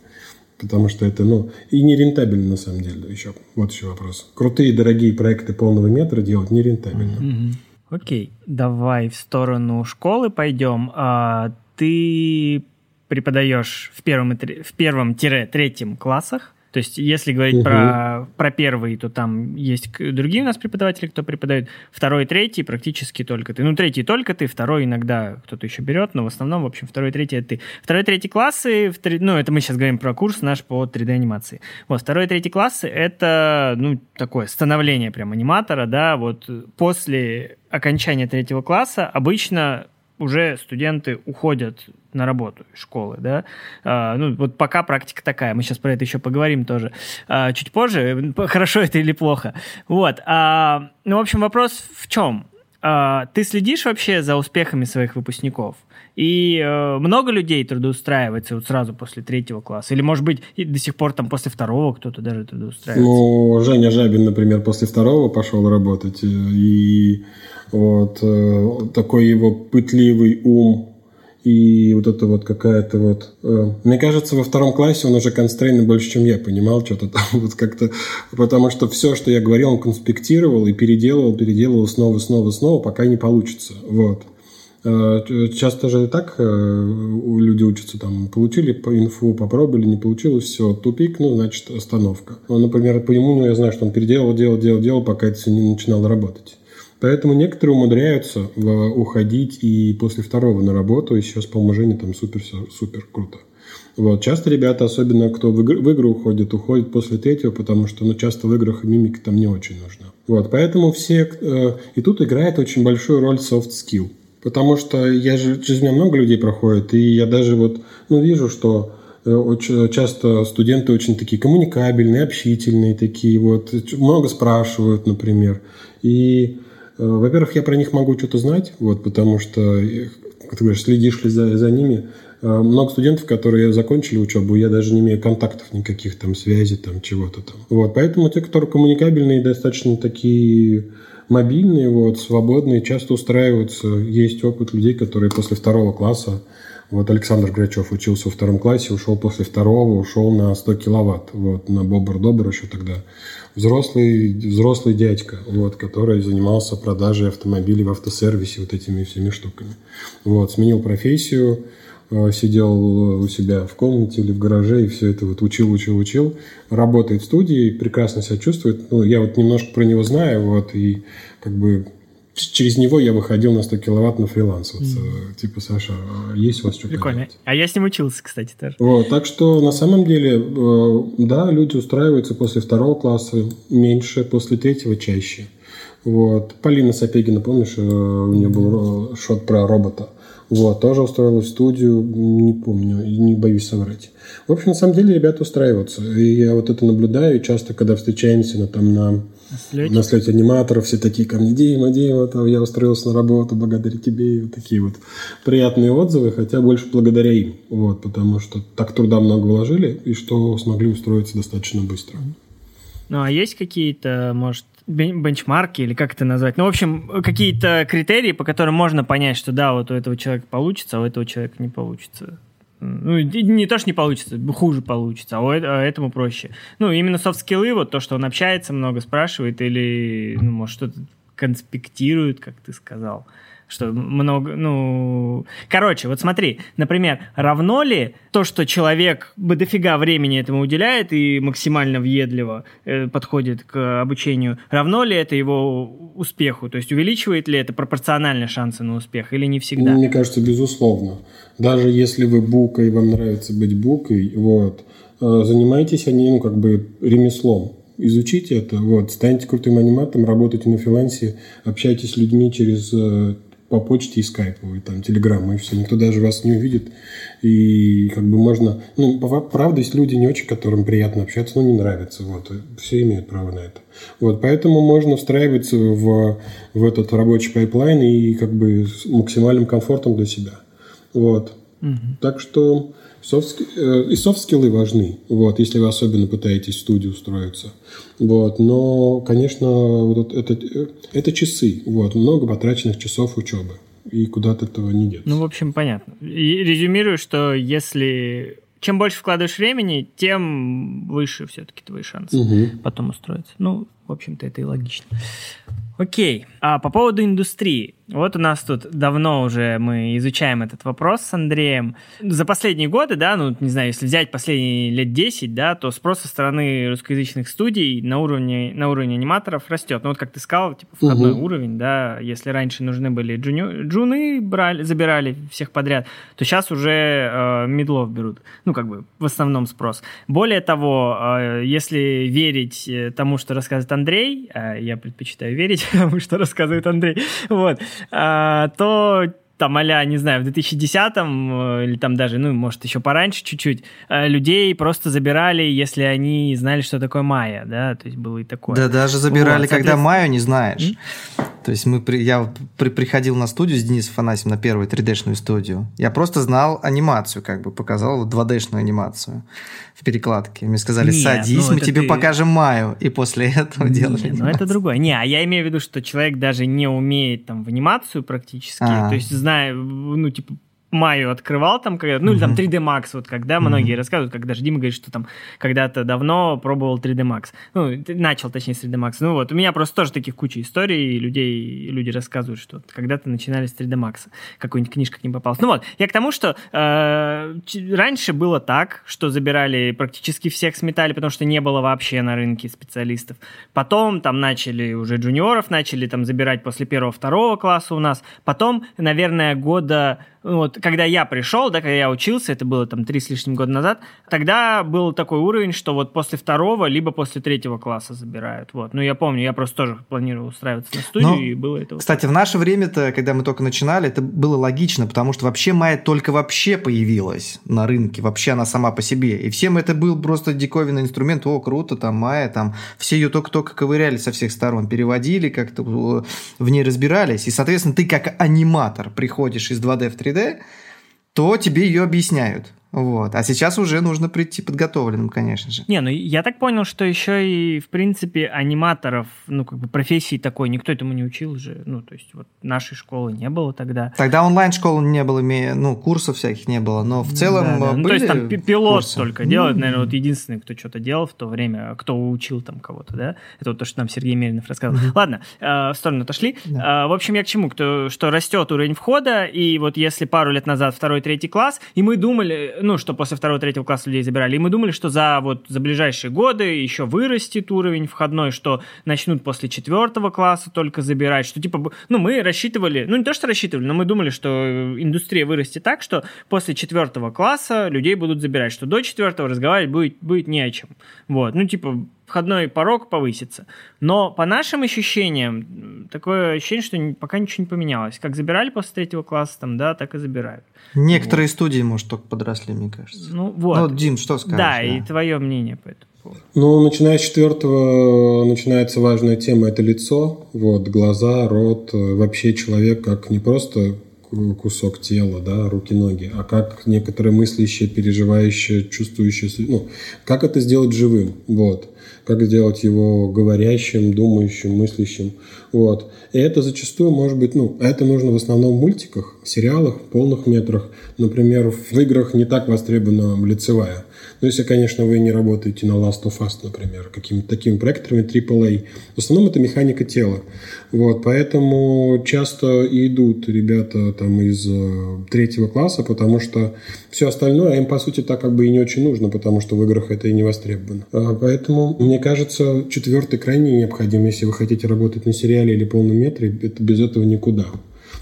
Потому что это, ну, и не рентабельно на самом деле еще. Вот еще вопрос. Крутые, дорогие проекты полного метра делать не рентабельно. Mm-hmm. Окей, давай в сторону школы пойдем. А, ты преподаешь в первом, в первом-третьем классах. То есть, если говорить угу. про, про первый, то там есть другие у нас преподаватели, кто преподает. Второй, третий практически только ты. Ну, третий только ты, второй иногда кто-то еще берет, но в основном, в общем, второй, третий это ты. Второй, третий классы, в 3, ну, это мы сейчас говорим про курс наш по 3D-анимации. Вот, второй, третий классы это, ну, такое становление прям аниматора, да, вот после окончания третьего класса обычно уже студенты уходят на работу из школы, да. А, ну, вот пока практика такая. Мы сейчас про это еще поговорим тоже а, чуть позже. Хорошо это или плохо. Вот. А, ну, в общем, вопрос в чем? А, ты следишь вообще за успехами своих выпускников? И э, много людей трудоустраивается вот сразу после третьего класса? Или, может быть, и до сих пор там после второго кто-то даже трудоустраивается? Ну, Женя Жабин, например, после второго пошел работать. И вот э, такой его пытливый ум и вот это вот какая-то вот... Э, мне кажется, во втором классе он уже констрейны больше, чем я понимал что-то там вот как-то... Потому что все, что я говорил, он конспектировал и переделывал, переделывал снова, снова, снова, пока не получится. Вот. Э, часто же и так люди учатся там, получили по инфу, попробовали, не получилось, все, тупик, ну, значит, остановка. Ну, например, по нему я знаю, что он переделал, делал, делал, делал, пока это все не начинало работать. Поэтому некоторые умудряются уходить и после второго на работу, и сейчас, по-моему, Женя там супер, супер круто. Вот. Часто ребята, особенно кто в, игры, в игру уходит, уходят после третьего, потому что ну, часто в играх мимика там не очень нужна. Вот. Поэтому все... Э, и тут играет очень большую роль soft skill. Потому что я же, через меня много людей проходит, и я даже вот ну, вижу, что э, очень часто студенты очень такие коммуникабельные, общительные такие, вот, много спрашивают, например. И Э, во-первых, я про них могу что-то знать, вот, потому что, как ты говоришь, следишь ли за, за ними. Э, много студентов, которые закончили учебу, я даже не имею контактов никаких, там, связи, там, чего-то там. Вот, поэтому те, которые коммуникабельные, достаточно такие мобильные, вот, свободные, часто устраиваются. Есть опыт людей, которые после второго класса вот Александр Грачев учился во втором классе, ушел после второго, ушел на 100 киловатт, вот, на Бобр-Добр еще тогда. Взрослый, взрослый дядька, вот, который занимался продажей автомобилей в автосервисе, вот этими всеми штуками. Вот, сменил профессию, э, сидел у себя в комнате или в гараже и все это вот учил, учил, учил. Работает в студии, прекрасно себя чувствует. Ну, я вот немножко про него знаю, вот, и как бы через него я выходил на 100 киловатт на фриланс. Вот, mm. Типа, Саша, а есть у вас что-то Прикольно. Делать? А я с ним учился, кстати, тоже. Вот, так что, на самом деле, э, да, люди устраиваются после второго класса меньше, после третьего чаще. Вот. Полина Сапегина, помнишь, у нее был шот про робота. Вот, тоже устроилась в студию, не помню, не боюсь соврать. В общем, на самом деле ребята устраиваются. И я вот это наблюдаю, часто, когда встречаемся на, там, на слете. на слете аниматоров, все такие ко мне, Дима, Дима, там, я устроился на работу благодаря тебе. И вот такие вот приятные отзывы, хотя больше благодаря им. Вот, потому что так труда много вложили, и что смогли устроиться достаточно быстро. Ну, а есть какие-то, может, бенчмарки или как это назвать? Ну, в общем, какие-то критерии, по которым можно понять, что да, вот у этого человека получится, а у этого человека не получится. Ну, не то, что не получится, хуже получится, а, у, а этому проще. Ну, именно софт-скиллы, вот то, что он общается, много спрашивает или, ну, может, что-то конспектирует, как ты сказал что много, ну... Короче, вот смотри, например, равно ли то, что человек бы дофига времени этому уделяет и максимально въедливо э, подходит к обучению, равно ли это его успеху? То есть увеличивает ли это пропорционально шансы на успех или не всегда? Мне кажется, безусловно. Даже если вы букой, вам нравится быть букой, вот, э, занимайтесь они, ну, как бы ремеслом изучите это, вот, станьте крутым аниматором, работайте на фрилансе, общайтесь с людьми через э, по почте и скайпу, и там телеграмму, и все. Никто даже вас не увидит. И как бы можно... Ну, правда, есть люди не очень, которым приятно общаться, но не нравится. Вот. Все имеют право на это. Вот. Поэтому можно встраиваться в, в этот рабочий pipeline и как бы с максимальным комфортом для себя. Вот. Угу. Так что Софт, э, и софт-скиллы важны, вот, если вы особенно пытаетесь в студию устроиться. Вот, но, конечно, вот это, э, это часы, вот, много потраченных часов учебы. И куда от этого не деться. Ну, в общем, понятно. И резюмирую, что если чем больше вкладываешь времени, тем выше все-таки твои шансы угу. потом устроиться. Ну, в общем-то, это и логично. Окей. А по поводу индустрии. Вот у нас тут давно уже мы изучаем этот вопрос с Андреем. За последние годы, да, ну, не знаю, если взять последние лет 10, да, то спрос со стороны русскоязычных студий на уровне, на уровне аниматоров растет. Ну, вот как ты сказал, типа, входной угу. уровень, да, если раньше нужны были джуни... джуны, брали, забирали всех подряд, то сейчас уже э, медлов берут. Ну, как бы, в основном спрос. Более того, э, если верить э, тому, что рассказывает Андрей, э, я предпочитаю верить тому, что рассказывает Андрей, вот, а, то там, а не знаю, в 2010-м э, или там даже, ну, может, еще пораньше чуть-чуть, э, людей просто забирали, если они знали, что такое майя, да, то есть было и такое. Да, даже забирали, вот, когда майю не знаешь. Mm-hmm. То есть мы, я при, приходил на студию с Денисом Фанасьем на первую 3D-шную студию. Я просто знал анимацию, как бы показал 2D-шную анимацию в перекладке. Мне сказали, Нет, садись, ну, мы тебе ты... покажем Маю. И после этого Нет, делали Ну, это другое. Не, а я имею в виду, что человек даже не умеет там в анимацию практически. А-а-а. То есть, зная, ну, типа, Майю открывал там, когда, ну, или там 3D Max, вот когда многие рассказывают, как даже Дима говорит, что там когда-то давно пробовал 3D Max. Ну, начал, точнее, с 3D Max. Ну вот, у меня просто тоже таких куча историй, людей, люди рассказывают, что когда-то начинали с 3D Max. Какой-нибудь книжка к ним попалась. Ну вот, я к тому, что э, раньше было так, что забирали практически всех сметали, потому что не было вообще на рынке специалистов. Потом там начали уже джуниоров, начали там забирать после первого-второго класса у нас. Потом, наверное, года вот, когда я пришел, да, когда я учился, это было там три с лишним года назад, тогда был такой уровень, что вот после второго, либо после третьего класса забирают. Вот. Ну, я помню, я просто тоже планировал устраиваться на студию, Но, и было это. Кстати, вот. в наше время-то, когда мы только начинали, это было логично, потому что вообще Майя только вообще появилась на рынке, вообще она сама по себе. И всем это был просто диковинный инструмент, о, круто, там Майя, там все ее только-только ковыряли со всех сторон, переводили, как-то в ней разбирались. И, соответственно, ты как аниматор приходишь из 2D в 3D, то тебе ее объясняют. Вот. А сейчас уже нужно прийти подготовленным, конечно же. Не, ну я так понял, что еще и, в принципе, аниматоров, ну, как бы профессии такой, никто этому не учил же. Ну, то есть вот нашей школы не было тогда. Тогда онлайн-школы не было, ну, курсов всяких не было, но в целом да, да. Ну, то есть там пилот курсы. только делает, наверное, вот единственный, кто что-то делал в то время, кто учил там кого-то, да? Это вот то, что нам Сергей Меринов рассказывал. Mm-hmm. Ладно, э, в сторону отошли. Да. Э, в общем, я к чему? Кто, что растет уровень входа, и вот если пару лет назад второй, третий класс, и мы думали, ну, что после второго, третьего класса людей забирали. И мы думали, что за вот за ближайшие годы еще вырастет уровень входной, что начнут после четвертого класса только забирать, что типа, ну, мы рассчитывали, ну, не то, что рассчитывали, но мы думали, что индустрия вырастет так, что после четвертого класса людей будут забирать, что до четвертого разговаривать будет, будет не о чем. Вот, ну, типа, входной порог повысится. Но по нашим ощущениям, такое ощущение, что пока ничего не поменялось. Как забирали после третьего класса, там, да, так и забирают. Некоторые вот. студии, может, только подросли, мне кажется. Ну, вот. Ну, Дим, что скажешь? Да, да, и твое мнение по этому поводу. Ну, начиная с четвертого начинается важная тема – это лицо, вот, глаза, рот, вообще человек как не просто кусок тела, да, руки-ноги, а как некоторые мыслящие, переживающие, чувствующие, ну, как это сделать живым, вот как сделать его говорящим, думающим, мыслящим. Вот. И это зачастую может быть, ну, это нужно в основном в мультиках, сериалах, полных метрах. Например, в играх не так востребована лицевая. Ну, если, конечно, вы не работаете на Last of Us, например, какими-то такими проектами AAA. В основном это механика тела. Вот, поэтому часто идут ребята там из э, третьего класса, потому что все остальное им, по сути, так как бы и не очень нужно, потому что в играх это и не востребовано. А, поэтому, мне кажется, четвертый крайне необходим, если вы хотите работать на сериале или полном метре, это без этого никуда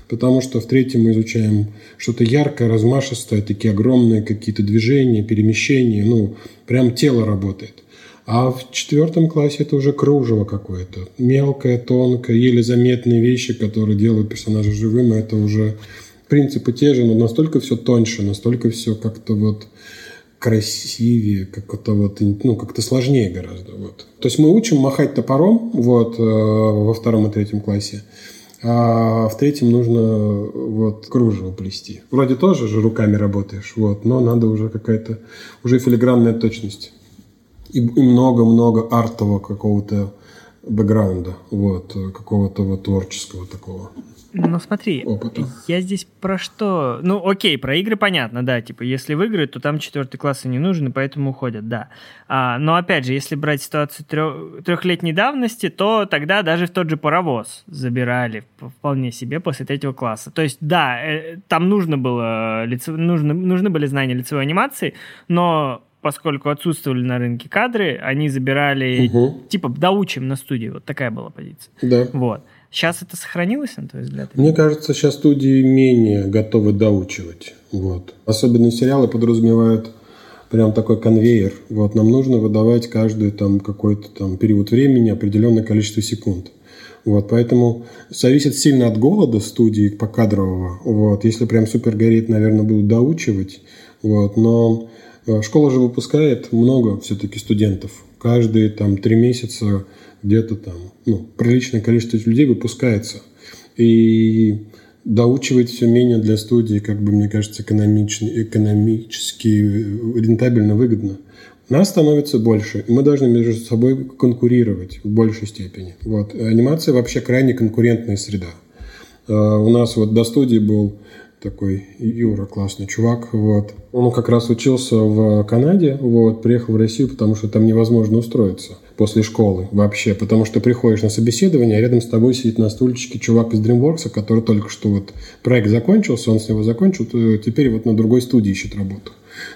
потому что в третьем мы изучаем что-то яркое, размашистое, такие огромные какие-то движения, перемещения, ну, прям тело работает. А в четвертом классе это уже кружево какое-то. Мелкое, тонкое, еле заметные вещи, которые делают персонажа живым, это уже принципы те же, но настолько все тоньше, настолько все как-то вот красивее, как-то вот, ну, как-то сложнее гораздо. Вот. То есть мы учим махать топором вот, э, во втором и третьем классе, а в третьем нужно вот кружево плести. Вроде тоже же руками работаешь, вот, но надо уже какая-то уже филигранная точность. И много-много артового какого-то бэкграунда, вот, какого-то вот творческого такого. Ну смотри, опыта. я здесь про что? Ну окей, про игры понятно, да, типа если выиграют, то там четвертый классы не нужен, и поэтому уходят, да. А, но опять же, если брать ситуацию трех, трехлетней давности, то тогда даже в тот же паровоз забирали вполне себе после третьего класса. То есть да, э, там нужно было лице, нужно, нужны были знания лицевой анимации, но поскольку отсутствовали на рынке кадры, они забирали, угу. типа, доучим на студии. Вот такая была позиция. Да. Вот. Сейчас это сохранилось, на твой взгляд? Мне кажется, сейчас студии менее готовы доучивать. Вот. Особенно сериалы подразумевают прям такой конвейер. Вот, нам нужно выдавать каждый там какой-то там период времени определенное количество секунд. Вот, поэтому зависит сильно от голода студии покадрового. Вот, если прям супер горит, наверное, будут доучивать. Вот, но э, школа же выпускает много все-таки студентов. Каждые там три месяца где-то там ну, приличное количество людей выпускается. И доучивать все менее для студии, как бы, мне кажется, экономично, экономически рентабельно, выгодно. Нас становится больше, и мы должны между собой конкурировать в большей степени. Вот. Анимация вообще крайне конкурентная среда. Uh, у нас вот до студии был такой Юра, классный чувак, вот. Он как раз учился в Канаде, вот, приехал в Россию, потому что там невозможно устроиться после школы вообще, потому что приходишь на собеседование, а рядом с тобой сидит на стульчике чувак из DreamWorks, который только что вот проект закончился, он с него закончил, теперь вот на другой студии ищет работу.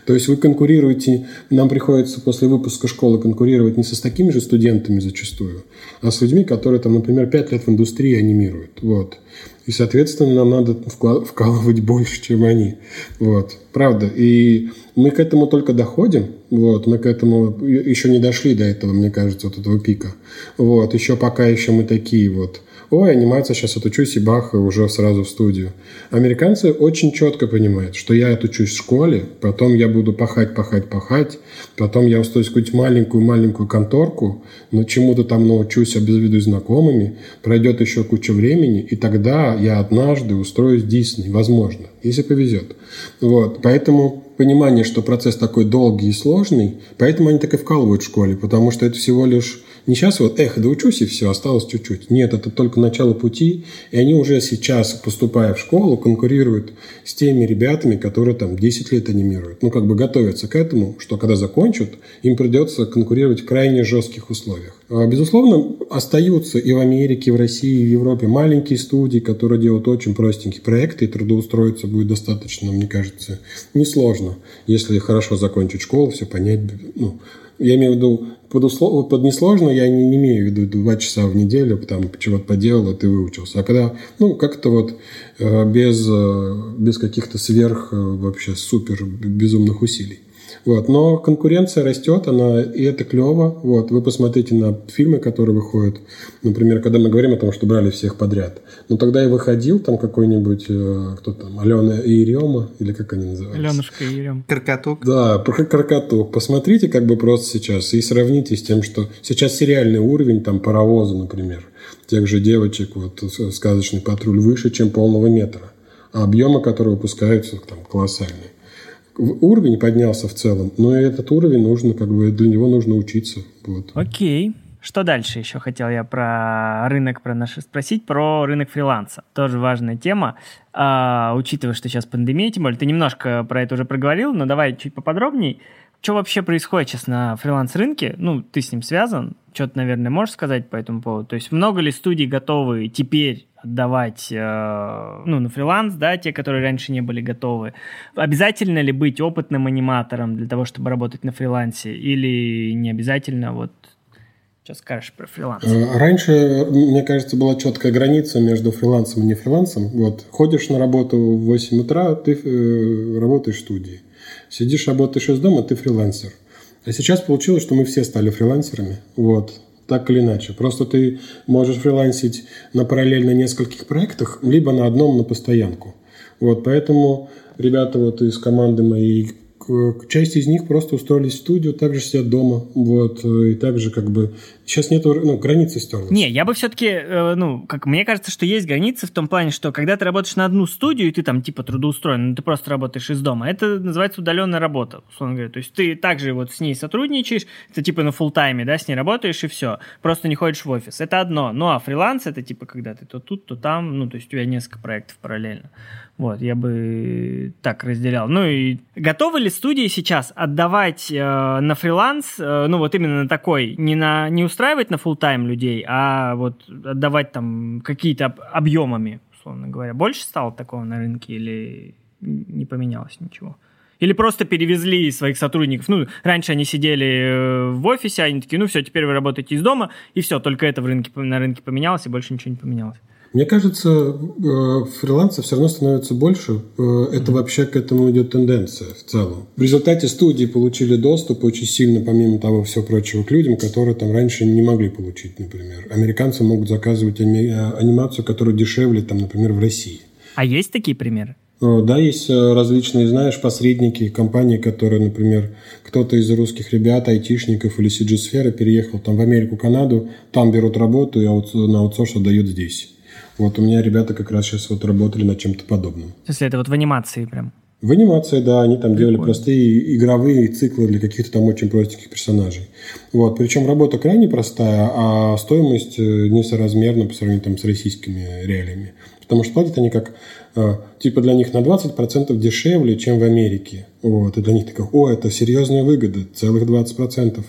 То есть вы конкурируете, нам приходится после выпуска школы конкурировать не со с такими же студентами зачастую, а с людьми, которые там, например, пять лет в индустрии анимируют. Вот. И, соответственно, нам надо вкалывать больше, чем они. Вот. Правда. И мы к этому только доходим. Вот. Мы к этому еще не дошли до этого, мне кажется, вот этого пика. Вот. Еще пока еще мы такие вот ой, анимация, сейчас отучусь и бах, уже сразу в студию. Американцы очень четко понимают, что я отучусь в школе, потом я буду пахать, пахать, пахать, потом я устроюсь какую-нибудь маленькую-маленькую конторку, но чему-то там научусь, обезведусь знакомыми, пройдет еще куча времени, и тогда я однажды устроюсь в Дисней, возможно, если повезет. Вот, поэтому понимание, что процесс такой долгий и сложный, поэтому они так и вкалывают в школе, потому что это всего лишь не сейчас вот, эх, да учусь и все, осталось чуть-чуть. Нет, это только начало пути, и они уже сейчас, поступая в школу, конкурируют с теми ребятами, которые там 10 лет анимируют. Ну, как бы готовятся к этому, что когда закончат, им придется конкурировать в крайне жестких условиях. А, безусловно, остаются и в Америке, и в России, и в Европе маленькие студии, которые делают очень простенькие проекты, и трудоустроиться будет достаточно, мне кажется, несложно, если хорошо закончить школу, все понять, ну, я имею в виду, под, услов... под несложно я не, не имею в виду два часа в неделю, там чего-то поделал, и ты выучился. А когда, ну, как-то вот э, без, э, без каких-то сверх э, вообще супер безумных усилий. Вот. Но конкуренция растет, она, и это клево. Вот. Вы посмотрите на фильмы, которые выходят. Например, когда мы говорим о том, что брали всех подряд. Ну, тогда и выходил там какой-нибудь, э, кто там, Алена и Ерема, или как они называются? Аленушка и Ерем. Каркатук. Да, про Каркатук. Посмотрите как бы просто сейчас и сравните с тем, что сейчас сериальный уровень, там, паровоза, например, тех же девочек, вот, сказочный патруль выше, чем полного метра. А объемы, которые выпускаются, там, колоссальные уровень поднялся в целом, но этот уровень нужно, как бы, для него нужно учиться. Вот. Окей. Что дальше еще хотел я про рынок про наш спросить, про рынок фриланса. Тоже важная тема, а, учитывая, что сейчас пандемия, тем более ты немножко про это уже проговорил, но давай чуть поподробней. Что вообще происходит сейчас на фриланс-рынке? Ну, ты с ним связан, что-то, наверное, можешь сказать по этому поводу? То есть много ли студий готовы теперь отдавать э, ну, на фриланс, да, те, которые раньше не были готовы. Обязательно ли быть опытным аниматором для того, чтобы работать на фрилансе, или не обязательно? Вот что скажешь про фриланс? Э, раньше, мне кажется, была четкая граница между фрилансом и не фрилансом. Вот, ходишь на работу в 8 утра, ты э, работаешь в студии. Сидишь, работаешь из дома, ты фрилансер. А сейчас получилось, что мы все стали фрилансерами. Вот так или иначе. Просто ты можешь фрилансить на параллельно нескольких проектах, либо на одном на постоянку. Вот, поэтому ребята вот из команды моей часть из них просто устроились в студию, также сидят дома, вот, и также как бы сейчас нет, ну, границы стерлась. Не, я бы все-таки, э, ну, как мне кажется, что есть границы в том плане, что когда ты работаешь на одну студию, и ты там типа трудоустроен, но ты просто работаешь из дома, это называется удаленная работа, условно говоря. То есть ты также вот с ней сотрудничаешь, ты типа на full тайме, да, с ней работаешь и все, просто не ходишь в офис. Это одно. Ну, а фриланс это типа когда ты то тут, то там, ну, то есть у тебя несколько проектов параллельно. Вот, я бы так разделял. Ну и готовы ли студии сейчас отдавать э, на фриланс, э, ну вот именно на такой, не, на, не устраивать на full тайм людей, а вот отдавать там какие-то объемами, условно говоря. Больше стало такого на рынке или не поменялось ничего? Или просто перевезли своих сотрудников. Ну, раньше они сидели э, в офисе, они такие, ну все, теперь вы работаете из дома, и все, только это в рынке, на рынке поменялось, и больше ничего не поменялось. Мне кажется, э, фрилансов все равно становится больше. Э, это вообще к этому идет тенденция в целом. В результате студии получили доступ очень сильно, помимо того всего прочего, к людям, которые там раньше не могли получить, например. Американцы могут заказывать анимацию, которая дешевле, там, например, в России. А есть такие примеры? Э, да, есть различные, знаешь, посредники, компании, которые, например, кто-то из русских ребят, айтишников или CG-сферы переехал там в Америку, Канаду, там берут работу и на аутсорс отдают здесь. Вот у меня ребята как раз сейчас вот работали над чем-то подобным. То есть это вот в анимации прям? В анимации, да, они там Прикольно. делали простые игровые циклы для каких-то там очень простеньких персонажей. Вот, причем работа крайне простая, а стоимость э, несоразмерна по сравнению там с российскими реалиями. Потому что платят они как, типа для них на 20% дешевле, чем в Америке. Вот, и для них такая, о, это серьезная выгода, целых 20%.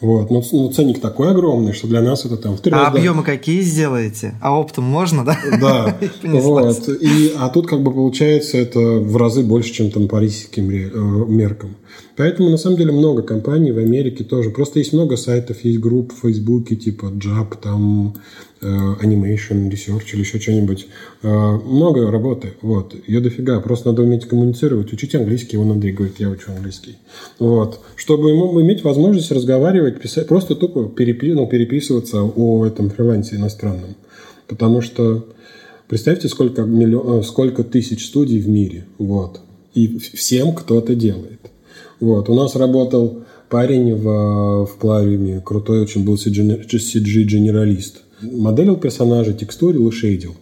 Вот. Но, но ценник такой огромный, что для нас это там в три А раза... объемы какие сделаете? А оптом можно, да? Да. вот. И, а тут как бы получается это в разы больше, чем там по российским э, меркам. Поэтому на самом деле много компаний в Америке тоже. Просто есть много сайтов, есть групп в Фейсбуке типа Jab, там Animation Research или еще что-нибудь. Э, много работы. Вот. Ее дофига. Просто надо уметь коммуницировать. Учить английский. Он Андрей говорит, я учу английский. Вот. Чтобы ему иметь возможность разговаривать, писать, просто тупо перепи, ну, переписываться о этом фрилансе иностранном. Потому что представьте, сколько, миллион, э, сколько тысяч студий в мире. Вот. И всем кто-то делает. Вот. У нас работал парень в, в Клариуме, крутой очень был CG-генералист. Моделил персонажа, текстурил и шейдил.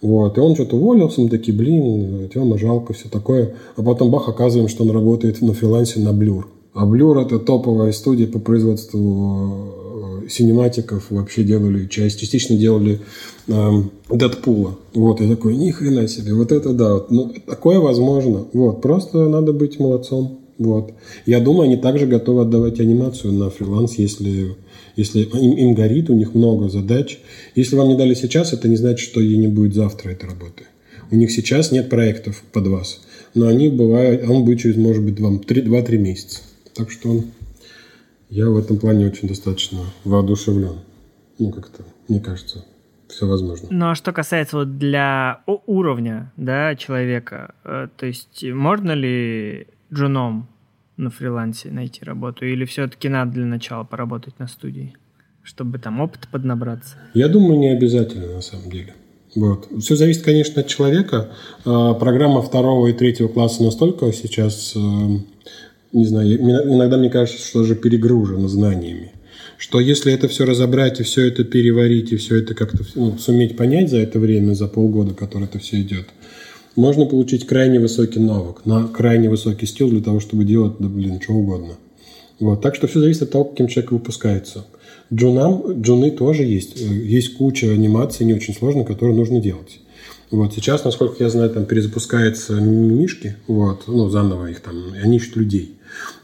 Вот, и он что-то уволился, мы такие, блин, Тёма, жалко, все такое. А потом бах, оказываем, что он работает на фрилансе на Blur. А Blur – это топовая студия по производству синематиков. Вообще делали часть, частично делали эм. Вот, я такой, ни хрена себе, вот это да. Вот, ну, такое возможно. Вот, просто надо быть молодцом. Вот. Я думаю, они также готовы отдавать анимацию на фриланс, если если им, им горит, у них много задач. Если вам не дали сейчас, это не значит, что ей не будет завтра этой работы. У них сейчас нет проектов под вас, но они бывают, он будет через, может быть, вам 2-3 месяца. Так что я в этом плане очень достаточно воодушевлен. Ну, как-то, мне кажется, все возможно. Ну, а что касается вот для уровня да, человека, э, то есть можно ли джуном на фрилансе найти работу? Или все-таки надо для начала поработать на студии, чтобы там опыт поднабраться? Я думаю, не обязательно на самом деле. Вот. Все зависит, конечно, от человека. А, программа второго и третьего класса настолько сейчас, э, не знаю, иногда мне кажется, что уже перегружена знаниями. Что если это все разобрать и все это переварить, и все это как-то ну, суметь понять за это время, за полгода, которое это все идет – можно получить крайне высокий навык, на крайне высокий скилл для того, чтобы делать, да, блин, что угодно. Вот. Так что все зависит от того, каким человек выпускается. Джунам, джуны тоже есть. Э, есть куча анимаций, не очень сложно, которые нужно делать. Вот сейчас, насколько я знаю, там перезапускаются мишки, вот, ну, заново их там, и они ищут людей.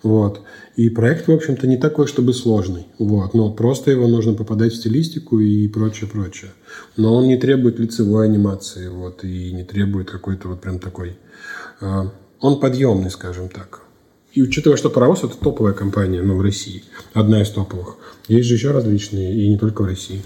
Вот. И проект, в общем-то, не такой, чтобы сложный. Вот. Но просто его нужно попадать в стилистику и прочее, прочее. Но он не требует лицевой анимации, вот, и не требует какой-то вот прям такой... Э, он подъемный, скажем так. И учитывая, что Паровоз – это топовая компания, ну, в России, одна из топовых. Есть же еще различные, и не только в России.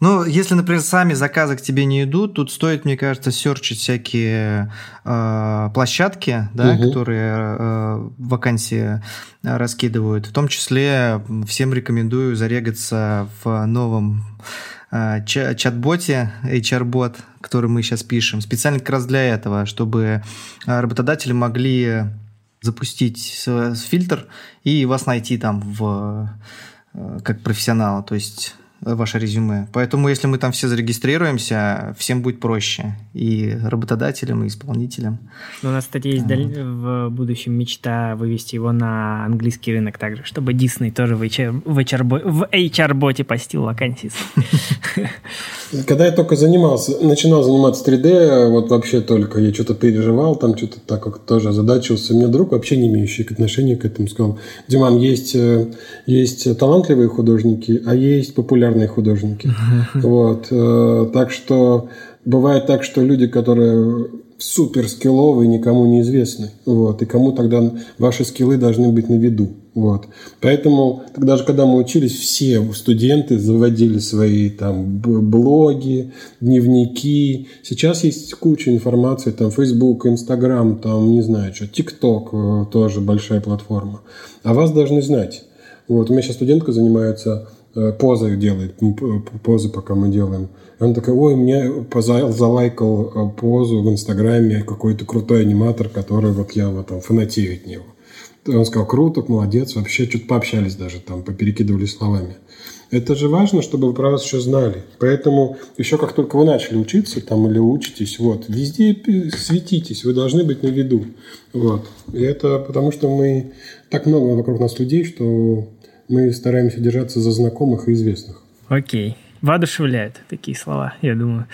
Ну, если, например, сами заказы к тебе не идут, тут стоит, мне кажется, серчить всякие э, площадки, да, угу. которые э, вакансии раскидывают. В том числе всем рекомендую зарегаться в новом э, чат-боте, HR-бот, который мы сейчас пишем, специально как раз для этого, чтобы работодатели могли запустить фильтр и вас найти там в э, как профессионала. То есть ваше резюме. Поэтому, если мы там все зарегистрируемся, всем будет проще. И работодателям, и исполнителям. Ну, у нас, кстати, есть вот. в будущем мечта вывести его на английский рынок также, чтобы Disney тоже в HR, в HR, HR-боте постил вакансии. Когда я только занимался, начинал заниматься 3D, вот вообще только я что-то переживал, там что-то так как тоже озадачился. У меня друг, вообще не имеющий отношения к этому, сказал, Диман, есть, э, есть талантливые художники, а есть популярные художники. Вот. Э, так что бывает так, что люди, которые супер скилловые, никому не известны. Вот. И кому тогда ваши скиллы должны быть на виду. Вот. Поэтому даже когда мы учились, все студенты заводили свои там блоги, дневники. Сейчас есть куча информации, там Facebook, Instagram, там не знаю что, TikTok э, тоже большая платформа. А вас должны знать. Вот. У меня сейчас студентка занимается позы делает, позы пока мы делаем. И он такой, ой, мне залайкал э, позу в Инстаграме какой-то крутой аниматор, который вот я вот там фанатею от него. Он сказал, круто, молодец, вообще что-то пообщались даже там, поперекидывали словами. Это же важно, чтобы вы про вас еще знали. Поэтому еще как только вы начали учиться там или учитесь, вот, везде светитесь, вы должны быть на виду. Вот. И это потому, что мы так много вокруг нас людей, что мы стараемся держаться за знакомых и известных. Окей. Воодушевляют такие слова, я думаю.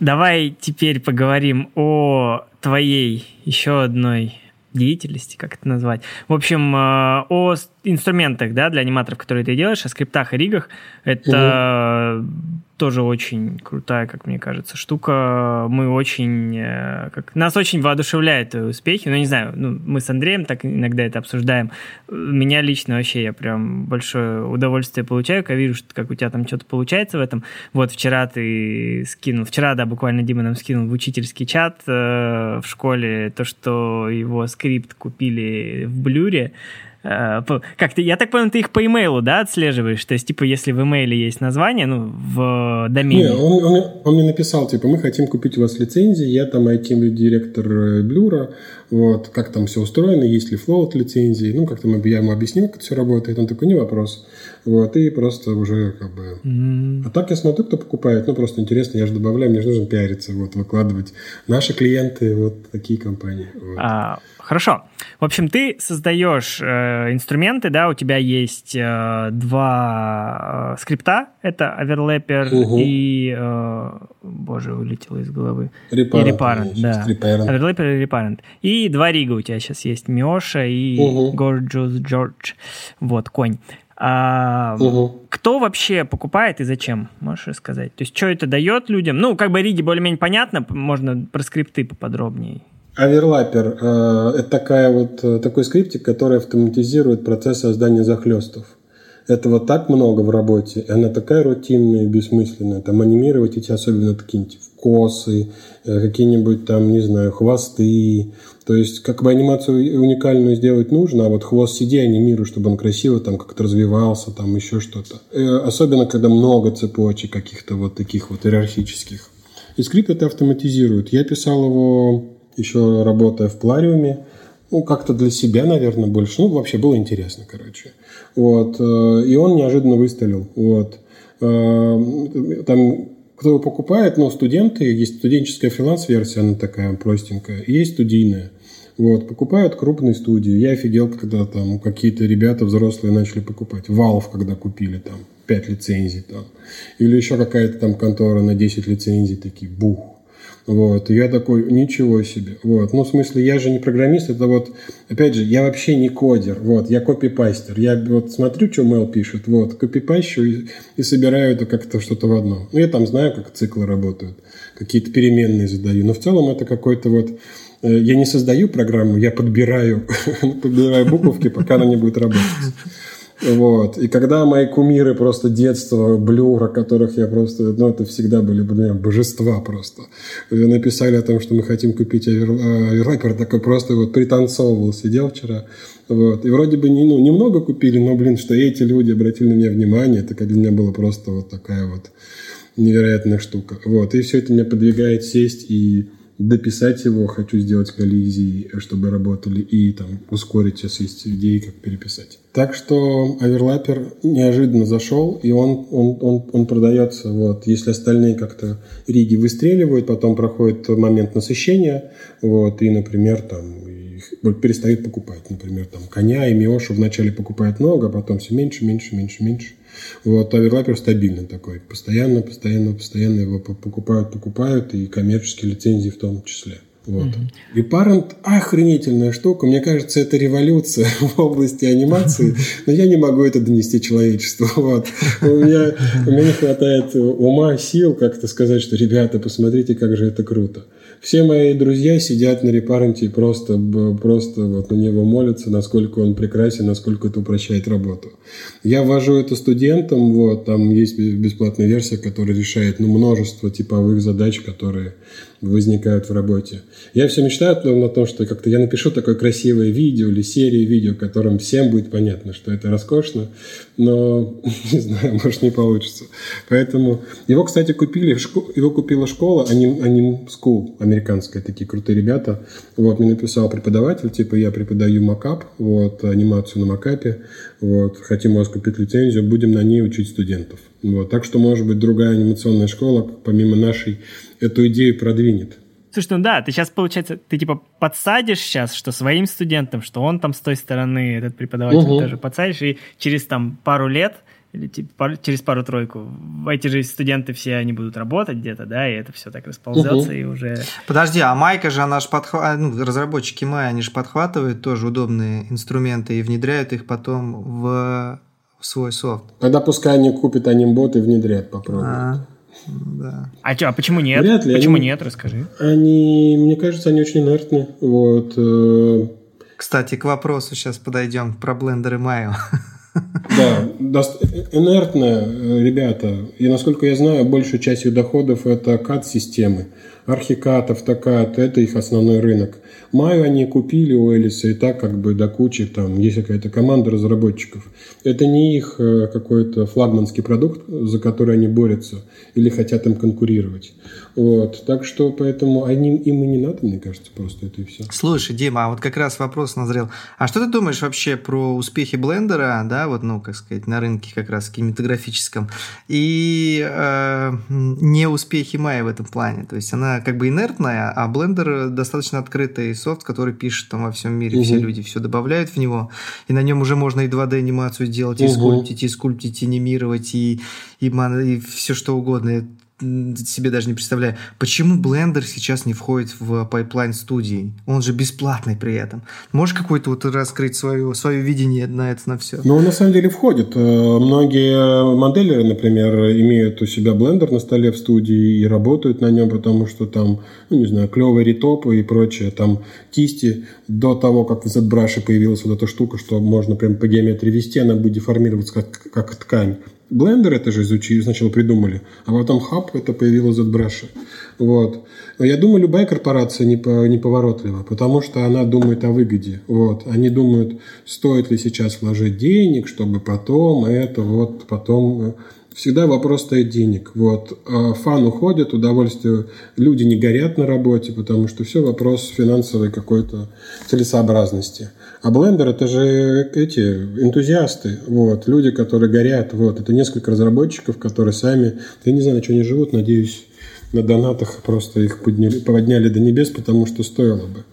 Давай теперь поговорим о твоей еще одной деятельности, как это назвать. В общем, э, о инструментах, да, для аниматоров, которые ты делаешь, о скриптах и ригах. Это угу тоже очень крутая, как мне кажется, штука. Мы очень... Э, как, нас очень воодушевляют успехи. Ну, не знаю, ну, мы с Андреем так иногда это обсуждаем. Меня лично вообще я прям большое удовольствие получаю, когда вижу, что, как у тебя там что-то получается в этом. Вот вчера ты скинул, вчера, да, буквально Дима нам скинул в учительский чат э, в школе то, что его скрипт купили в Блюре как ты, я так понял, ты их по имейлу, да, отслеживаешь? То есть, типа, если в имейле есть название, ну, в домене. Не, он, он, он мне написал, типа, мы хотим купить у вас лицензии, я там IT-директор э, Блюра, вот, как там все устроено, есть ли флоут лицензии, ну, как там я ему объяснил, как это все работает, он такой, не вопрос. Вот, и просто уже как бы... Mm-hmm. А так я смотрю, кто покупает, ну, просто интересно, я же добавляю, мне же нужно пиариться, вот, выкладывать. Наши клиенты, вот такие компании. Вот. А, Хорошо. В общем, ты создаешь э, инструменты, да, у тебя есть э, два э, скрипта, это Overlapper угу. и, э, боже, улетело из головы. Reparent. И Reparent, да. Reparent. Overlapper и Reparent. И два рига у тебя сейчас есть, Миоша и угу. Gorgeous George. Вот, конь. А, угу. Кто вообще покупает и зачем? Можешь рассказать? То есть, что это дает людям? Ну, как бы риги более-менее понятно, можно про скрипты поподробнее. Оверлапер э, – это такая вот, э, такой скриптик, который автоматизирует процесс создания захлестов. Этого так много в работе, и она такая рутинная и бессмысленная. Там анимировать эти особенно какие-нибудь косы, э, какие-нибудь там, не знаю, хвосты. То есть, как бы анимацию уникальную сделать нужно, а вот хвост сиди анимируй, чтобы он красиво там как-то развивался, там еще что-то. И особенно, когда много цепочек каких-то вот таких вот иерархических. И скрипт это автоматизирует. Я писал его еще работая в Плариуме, ну, как-то для себя, наверное, больше. Ну, вообще было интересно, короче. Вот. Э, и он неожиданно выстрелил. Вот. Э, там кто его покупает, ну, студенты, есть студенческая фриланс-версия, она такая простенькая, есть студийная. Вот, покупают крупные студии. Я офигел, когда там какие-то ребята взрослые начали покупать. Valve, когда купили там 5 лицензий там. Или еще какая-то там контора на 10 лицензий, такие, бух. Вот, и я такой, ничего себе. Вот, ну, в смысле, я же не программист, это вот, опять же, я вообще не кодер, вот, я копипастер. Я вот смотрю, что Mail пишет, вот, копипащу и, и собираю это как-то что-то в одно. Ну, я там знаю, как циклы работают, какие-то переменные задаю, но в целом это какой-то вот, э, я не создаю программу, я подбираю, подбираю буковки, пока она не будет работать. Вот. И когда мои кумиры просто детства, блюра, которых я просто... Ну, это всегда были блин, божества просто. Написали о том, что мы хотим купить оверлайпер, такой просто вот пританцовывал, сидел вчера. Вот. И вроде бы не, ну, немного купили, но, блин, что эти люди обратили на меня внимание, это для меня было просто вот такая вот невероятная штука. Вот. И все это меня подвигает сесть и дописать его, хочу сделать коллизии, чтобы работали, и там ускорить, сейчас есть идеи, как переписать. Так что оверлапер неожиданно зашел, и он, он, он, он продается. Вот. Если остальные как-то риги выстреливают, потом проходит момент насыщения, вот, и, например, там их перестают покупать. Например, там коня и миошу вначале покупают много, а потом все меньше, меньше, меньше, меньше. Вот, оверлапер стабильный такой. Постоянно, постоянно, постоянно его покупают, покупают, и коммерческие лицензии в том числе. Вот. Mm-hmm. И Parent охренительная штука. Мне кажется, это революция в области анимации, но я не могу это донести человечеству. Вот. У, меня, у меня не хватает ума, сил как-то сказать, что, ребята, посмотрите, как же это круто. Все мои друзья сидят на репаренте и просто, просто вот на него молятся, насколько он прекрасен, насколько это упрощает работу. Я ввожу это студентам, вот, там есть бесплатная версия, которая решает ну, множество типовых задач, которые возникают в работе. Я все мечтаю о том, что как-то я напишу такое красивое видео или серию видео, которым всем будет понятно, что это роскошно, но не знаю, может не получится. Поэтому его, кстати, купили, его купила школа Anim, Anim School, американская, такие крутые ребята. Вот, мне написал преподаватель, типа, я преподаю макап, вот, анимацию на макапе, вот, хотим у вас купить лицензию, будем на ней учить студентов. Вот, так что, может быть, другая анимационная школа, помимо нашей, эту идею продвинет. Слушай, ну да, ты сейчас, получается, ты типа подсадишь сейчас, что своим студентам, что он там с той стороны, этот преподаватель угу. тоже подсадишь, и через там пару лет или типа, через пару-тройку эти же студенты все они будут работать где-то, да, и это все так расползется угу. и уже... Подожди, а Майка же, она же подхватывает, ну, разработчики Май, они же подхватывают тоже удобные инструменты и внедряют их потом в, в свой софт. Тогда пускай они купят анимбот и внедрят, попробуют. А, да. А, чё, а почему нет? Вряд ли. Почему они, нет, расскажи. Они, мне кажется, они очень инертны. Вот. Э. Кстати, к вопросу сейчас подойдем про блендеры Майо. Да, инертно, э, ребята. И насколько я знаю, большая часть их доходов это кат-системы. Архикат, автокат – это их основной рынок. Маю они купили у Элиса и так как бы до кучи, там есть какая-то команда разработчиков. Это не их э, какой-то флагманский продукт, за который они борются или хотят им конкурировать. Вот. Так что поэтому они, им и не надо, мне кажется, просто это и все. Слушай, Дима, а вот как раз вопрос назрел. А что ты думаешь вообще про успехи блендера, да, вот, ну, как сказать, на рынке как раз кинематографическом, и э, не успехи Maya в этом плане? То есть она как бы инертная, а блендер достаточно открытый софт, который пишет там во всем мире, угу. все люди все добавляют в него, и на нем уже можно и 2D-анимацию делать, угу. и скульптить, и скульптить, и анимировать, и, и, и все что угодно себе даже не представляю, почему Blender сейчас не входит в pipeline студии? Он же бесплатный при этом. Можешь какой-то вот раскрыть свое, свое видение на это, на все? Ну, он на самом деле входит. Э, многие моделеры, например, имеют у себя Blender на столе в студии и работают на нем, потому что там, ну, не знаю, клевые ретопы и прочее, там кисти. До того, как в ZBrush появилась вот эта штука, что можно прям по геометрии вести, она будет деформироваться как, как ткань. Blender это же изучили, сначала придумали, а потом Hub это появилось от ZBrush. Вот. Я думаю, любая корпорация неповоротлива, потому что она думает о выгоде. Вот. Они думают, стоит ли сейчас вложить денег, чтобы потом это, вот, потом э, всегда вопрос стоит денег. Вот. А фан уходит, удовольствие, люди не горят на работе, потому что все вопрос финансовой какой-то целесообразности. А блендер это же эти энтузиасты, вот, люди, которые горят, вот, это несколько разработчиков, которые сами, я не знаю, на что они живут, надеюсь, на донатах просто их подняли, подняли до небес, потому что стоило бы.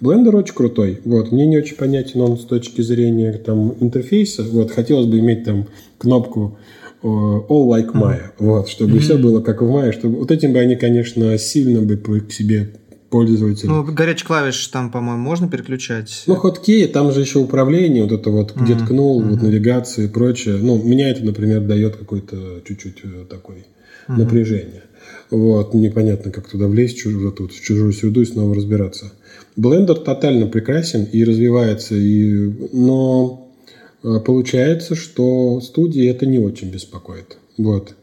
Блендер очень крутой. Вот. Мне не очень понятен он с точки зрения там, интерфейса. Вот. Хотелось бы иметь там кнопку э, All Like Maya, mm-hmm. вот, чтобы mm-hmm. все было как в Maya. Чтобы... Вот этим бы они, конечно, сильно бы к себе пользователя. Ну, горячий клавиш там, по-моему, можно переключать. Ну, хоткей, там же еще управление, вот это вот, где mm-hmm. ткнул, mm-hmm. вот навигация и прочее. Ну, меня это, например, дает какой-то чуть-чуть э, такой mm-hmm. напряжение. Вот, непонятно, как туда влезть чужую, тут, в чужую среду и снова разбираться. Блендер тотально прекрасен и развивается, и... но э, получается, что студии это не очень беспокоит. Вот.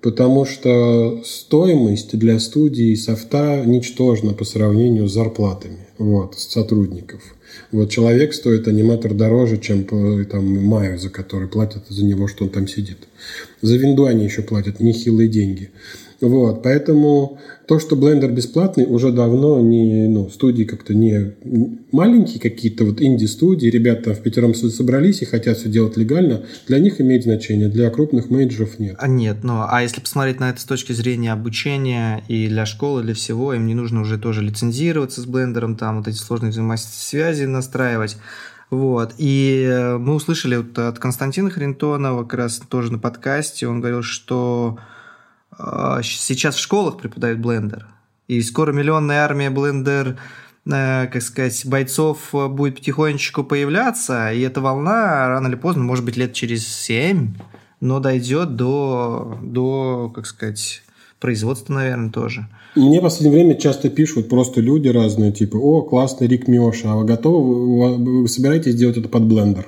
Э, потому что стоимость для студии софта ничтожна по сравнению с зарплатами вот, сотрудников. Вот человек стоит аниматор дороже, чем там Майо, за который платят за него, что он там сидит. За винду они еще платят нехилые деньги. Вот, поэтому то, что Blender бесплатный, уже давно не, ну, студии как-то не маленькие какие-то, вот инди-студии, ребята в пятером собрались и хотят все делать легально, для них имеет значение, для крупных менеджеров нет. А нет, ну, а если посмотреть на это с точки зрения обучения и для школы, для всего, им не нужно уже тоже лицензироваться с Blender, там вот эти сложные взаимосвязи настраивать. Вот. И э, мы услышали вот от Константина Харинтонова как раз тоже на подкасте, он говорил, что сейчас в школах преподают блендер. И скоро миллионная армия блендер, э, как сказать, бойцов э, будет потихонечку появляться, и эта волна рано или поздно, может быть, лет через семь, но дойдет до, до как сказать, производства, наверное, тоже. Мне в последнее время часто пишут просто люди разные, типа, о, классный Рик Миоша, а вы готовы, вы собираетесь делать это под блендер?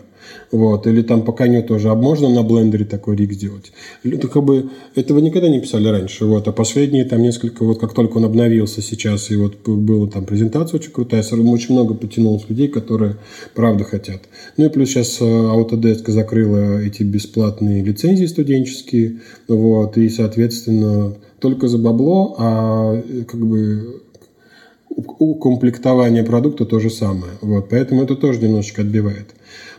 Вот. Или там пока нет тоже, а можно на блендере такой рик сделать? Это как бы этого никогда не писали раньше. Вот. А последние там несколько, вот как только он обновился сейчас, и вот была там презентация очень крутая, очень много потянулось людей, которые правда хотят. Ну и плюс сейчас э, Autodesk закрыла эти бесплатные лицензии студенческие, вот, и, соответственно, только за бабло, а э, как бы укомплектование продукта то же самое. Вот, поэтому это тоже немножечко отбивает.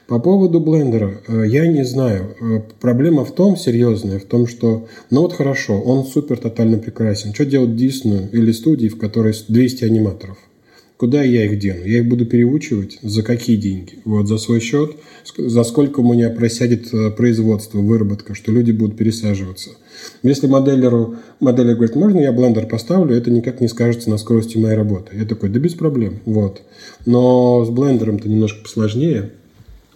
По поводу блендера, э, я не знаю. Э, проблема в том, серьезная, в том, что, ну вот хорошо, он супер тотально прекрасен. Что делать Диснею или студии, в которой 200 аниматоров? Куда я их дену? Я их буду переучивать? За какие деньги? Вот за свой счет? За сколько у меня просядет э, производство, выработка, что люди будут пересаживаться? Если моделеру, моделер говорит, можно я блендер поставлю, это никак не скажется на скорости моей работы. Я такой, да без проблем. Вот. Но с блендером-то немножко посложнее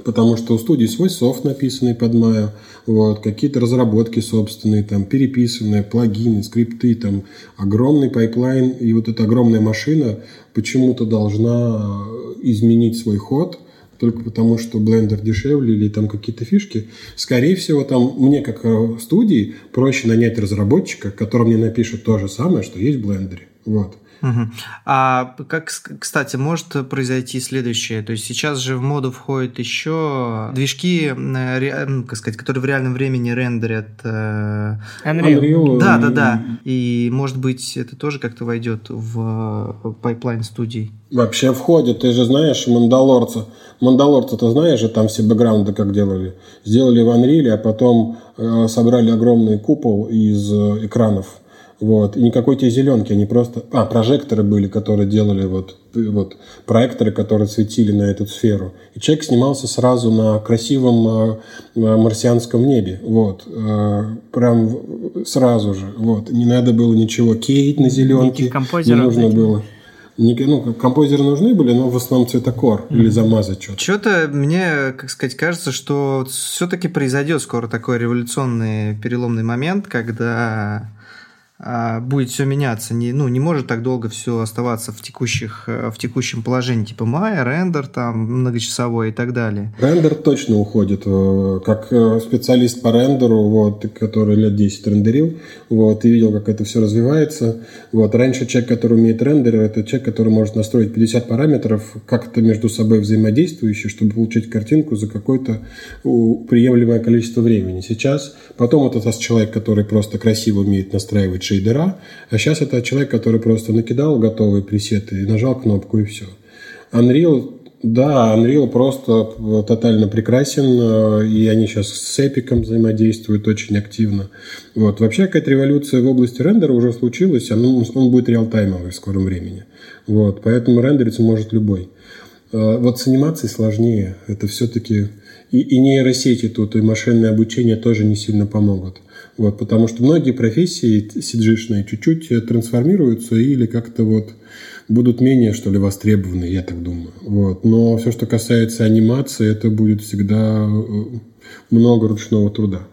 потому что у студии свой софт, написанный под Maya, вот, какие-то разработки собственные, там, переписанные, плагины, скрипты, там, огромный pipeline, и вот эта огромная машина почему-то должна изменить свой ход только потому, что Blender дешевле или там какие-то фишки. Скорее всего, там мне, как э, студии, проще нанять разработчика, который мне напишет то же самое, что есть в Blender. Вот. Угу. А как, кстати, может произойти следующее? То есть сейчас же в моду входят еще движки, э, как сказать, которые в реальном времени рендерят. Э, Unreal. Unreal. Да, да, да. И может быть это тоже как-то войдет в pipeline студий. Вообще входит. Ты же знаешь Мандалорца. Мандалорца ты знаешь же там все бэкграунды как делали. Сделали в Unreal, а потом э, собрали огромный купол из э, экранов вот. И никакой тебе зеленки, они просто... А, прожекторы были, которые делали вот, вот проекторы, которые светили на эту сферу. И человек снимался сразу на красивом э, марсианском небе. Вот. Э, прям сразу же. Вот. Не надо было ничего кейт на зеленке. Не нужно было. Не, ну, композеры нужны были, но в основном цветокор mm-hmm. или замазать что-то. Что-то мне, как сказать, кажется, что все-таки произойдет скоро такой революционный переломный момент, когда будет все меняться. Не, ну, не может так долго все оставаться в, текущих, э, в текущем положении, типа мая, рендер там многочасовой и так далее. Рендер точно уходит. Э, как э, специалист по рендеру, вот, который лет 10 рендерил, вот, и видел, как это все развивается. Вот, раньше человек, который умеет рендер, это человек, который может настроить 50 параметров, как-то между собой взаимодействующие, чтобы получить картинку за какое-то приемлемое количество времени. Сейчас, потом это человек, который просто красиво умеет настраивать шейдера, а сейчас это человек, который просто накидал готовые пресеты и нажал кнопку и все. Unreal да, Unreal просто тотально прекрасен, э, и они сейчас с Epic взаимодействуют очень активно. Вот. Вообще какая-то революция в области рендера уже случилась, он, он будет реалтаймовый в скором времени. Вот. Поэтому рендериться может любой. Э, вот с анимацией сложнее. Это все-таки и, и нейросети тут, и машинное обучение тоже не сильно помогут. Вот, потому что многие профессии cg чуть-чуть э, трансформируются или как-то вот будут менее, что ли, востребованы, я так думаю. Вот. Но все, что касается анимации, это будет всегда э, много ручного труда.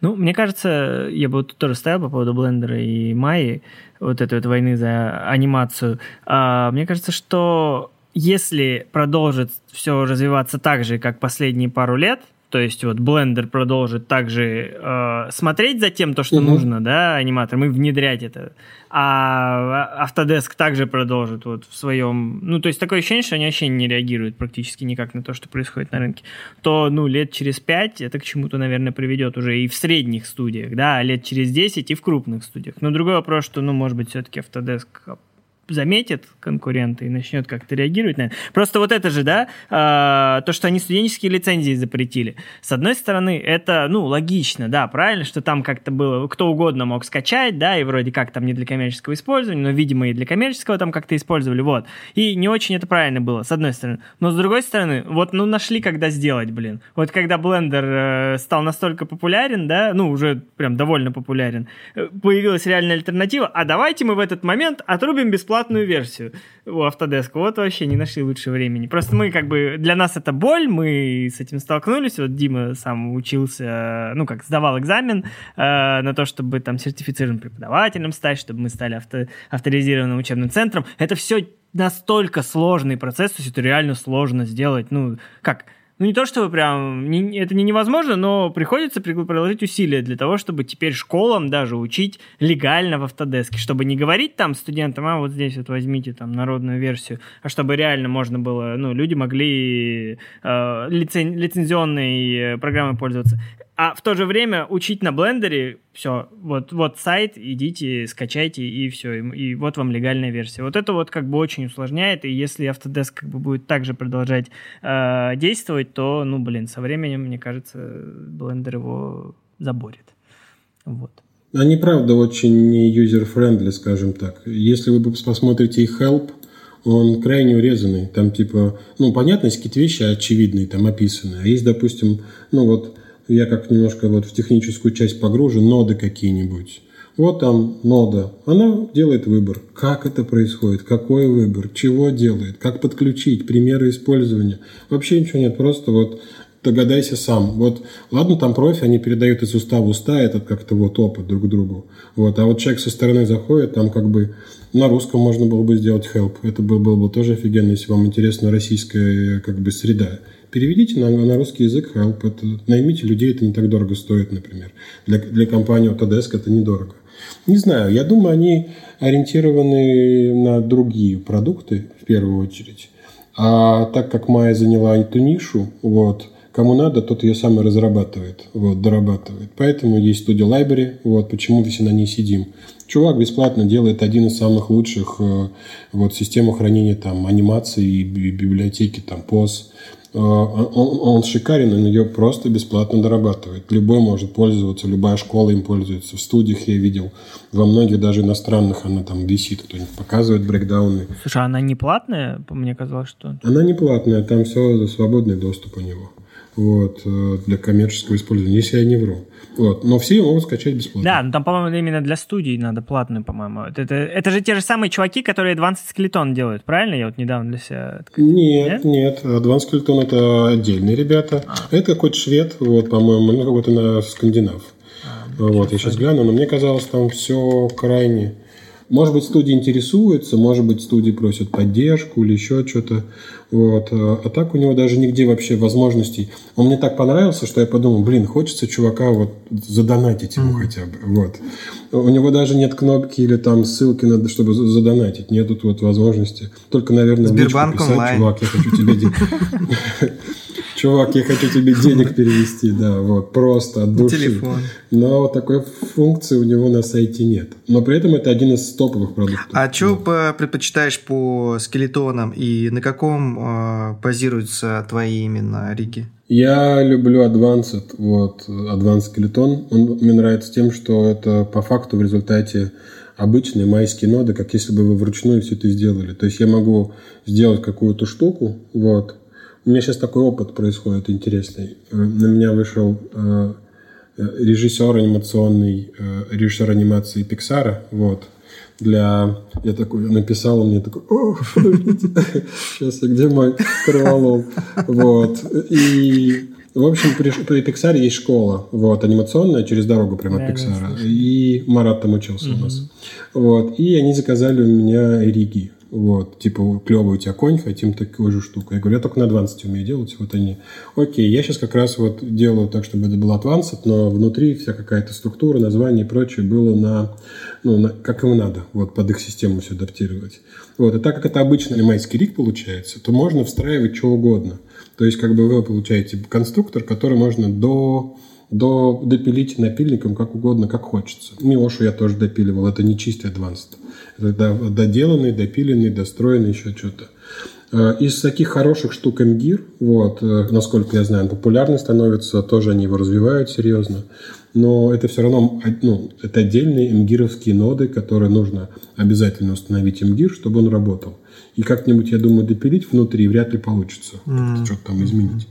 Ну, мне кажется, я бы тут тоже ставил по поводу Блендера и Майи, вот этой вот войны за анимацию. А, мне кажется, что если продолжит все развиваться так же, как последние пару лет, то есть вот Blender продолжит также э, смотреть за тем, то, что угу. нужно, да, аниматорам, и внедрять это. А Autodesk также продолжит вот в своем... Ну, то есть такое ощущение, что они вообще не реагируют практически никак на то, что происходит на рынке. То, ну, лет через пять это к чему-то, наверное, приведет уже и в средних студиях, да, а лет через десять и в крупных студиях. Но другой вопрос, что, ну, может быть, все-таки Autodesk заметит конкуренты и начнет как-то реагировать на это. Просто вот это же, да, э, то, что они студенческие лицензии запретили. С одной стороны, это, ну, логично, да, правильно, что там как-то было, кто угодно мог скачать, да, и вроде как там не для коммерческого использования, но, видимо, и для коммерческого там как-то использовали, вот. И не очень это правильно было, с одной стороны. Но с другой стороны, вот, ну, нашли, когда сделать, блин. Вот когда Blender э, стал настолько популярен, да, ну, уже прям довольно популярен, э, появилась реальная альтернатива, а давайте мы в этот момент отрубим бесплатно бесплатную версию у Autodesk. Вот вообще не нашли лучше времени. Просто мы как бы, для нас это боль, мы с этим столкнулись. Вот Дима сам учился, ну как, сдавал экзамен э, на то, чтобы там сертифицированным преподавателем стать, чтобы мы стали авто, авторизированным учебным центром. Это все настолько сложный процесс, то есть это реально сложно сделать. Ну, как, ну не то чтобы прям, не, это не невозможно, но приходится приложить усилия для того, чтобы теперь школам даже учить легально в автодеске, чтобы не говорить там студентам, а вот здесь вот возьмите там народную версию, а чтобы реально можно было, ну, люди могли э, лицен, лицензионной программой пользоваться. А в то же время учить на блендере, все, вот, вот сайт, идите, скачайте, и все, и, и вот вам легальная версия. Вот это вот как бы очень усложняет, и если Autodesk как бы будет также продолжать э, действовать, то, ну, блин, со временем, мне кажется, блендер его заборет. Вот. Они, правда, очень не user-friendly, скажем так. Если вы посмотрите их help, он крайне урезанный. Там типа, ну, понятно, есть какие-то вещи очевидные, там описаны. А есть, допустим, ну вот я как немножко вот в техническую часть погружен, ноды какие-нибудь. Вот там нода, она делает выбор. Как это происходит, какой выбор, чего делает, как подключить, примеры использования. Вообще ничего нет, просто вот догадайся сам. Вот, ладно, там профи, они передают из уста в уста этот как-то вот опыт друг другу. Вот, а вот человек со стороны заходит, там как бы на русском можно было бы сделать help. Это было, было бы тоже офигенно, если вам интересна российская как бы среда. Переведите на, на русский язык help. Это, наймите людей, это не так дорого стоит, например. Для, для компании Autodesk это недорого. Не знаю, я думаю, они ориентированы на другие продукты в первую очередь. А так как Майя заняла эту нишу, вот, кому надо, тот ее сам и разрабатывает, вот, дорабатывает. Поэтому есть студия Library, вот, почему все на ней сидим. Чувак бесплатно делает один из самых лучших э, вот, систем хранения там, анимации и библиотеки там, POS. Э, он, он шикарен, он ее просто бесплатно дорабатывает. Любой может пользоваться, любая школа им пользуется. В студиях я видел, во многих даже иностранных она там висит, кто-нибудь показывает брейкдауны. Слушай, а она не платная? Мне казалось, что... Она не платная, там все свободный доступ у него вот, э, для коммерческого использования, если я не вру. Вот. Но все могут скачать бесплатно. Да, но там, по-моему, именно для студий надо платную, по-моему. Это, это, это же те же самые чуваки, которые Advanced Skeleton делают, правильно? Я вот недавно для себя... Нет, нет. нет. Advanced Skeleton это отдельные ребята. А. Это какой-то швед, вот, по-моему, ну, какой-то на скандинав. А, вот, я сейчас гляну, но мне казалось, там все крайне может быть, студии интересуются, может быть, студии просят поддержку или еще что-то. Вот. А так у него даже нигде вообще возможностей. Он мне так понравился, что я подумал, блин, хочется чувака вот задонатить ему mm. хотя бы. Вот. У него даже нет кнопки или там ссылки, надо, чтобы задонатить. Нет тут вот возможности. Только, наверное, Сбербанк онлайн. чувак, я хочу тебе чувак, я хочу тебе денег перевести, да, вот, просто от души. Телефон. Но такой функции у него на сайте нет. Но при этом это один из топовых продуктов. А что предпочитаешь по скелетонам и на каком э, базируются твои именно риги? Я люблю Advanced, вот, Advanced Skeleton. Он мне нравится тем, что это по факту в результате обычные майские ноды, как если бы вы вручную все это сделали. То есть я могу сделать какую-то штуку, вот, у меня сейчас такой опыт происходит интересный. Э, на меня вышел э, режиссер анимационный, режиссер анимации Пиксара, вот, для... Я такой написал, он мне такой, о, сейчас, где мой кроволол? Вот, и... В общем, при, при Pixar есть школа, вот, анимационная, через дорогу прямо от Pixar. И Марат там учился у нас. Вот, и они заказали у меня Риги. Вот, типа, клевый у тебя конь, хотим такую же штуку. Я говорю, я только на 20 умею делать. Вот они, окей, я сейчас как раз вот делаю так, чтобы это был advanced, но внутри вся какая-то структура, название и прочее было на, ну, на, как ему надо, вот, под их систему все адаптировать. Вот, и так как это обычный майский рик получается, то можно встраивать что угодно. То есть, как бы вы получаете конструктор, который можно до до допилить напильником как угодно, как хочется. Миошу я тоже допиливал, это не чистый advanced. Доделанный, допиленный, достроенный, еще что-то. Э, из таких хороших штук MGIR, вот, э, насколько я знаю, популярный становится, тоже они его развивают серьезно, но это все равно ну, это отдельные MGIR ноды, которые нужно обязательно установить MGIR, чтобы он работал. И как-нибудь, я думаю, допилить внутри вряд ли получится, mm-hmm. что-то там изменить.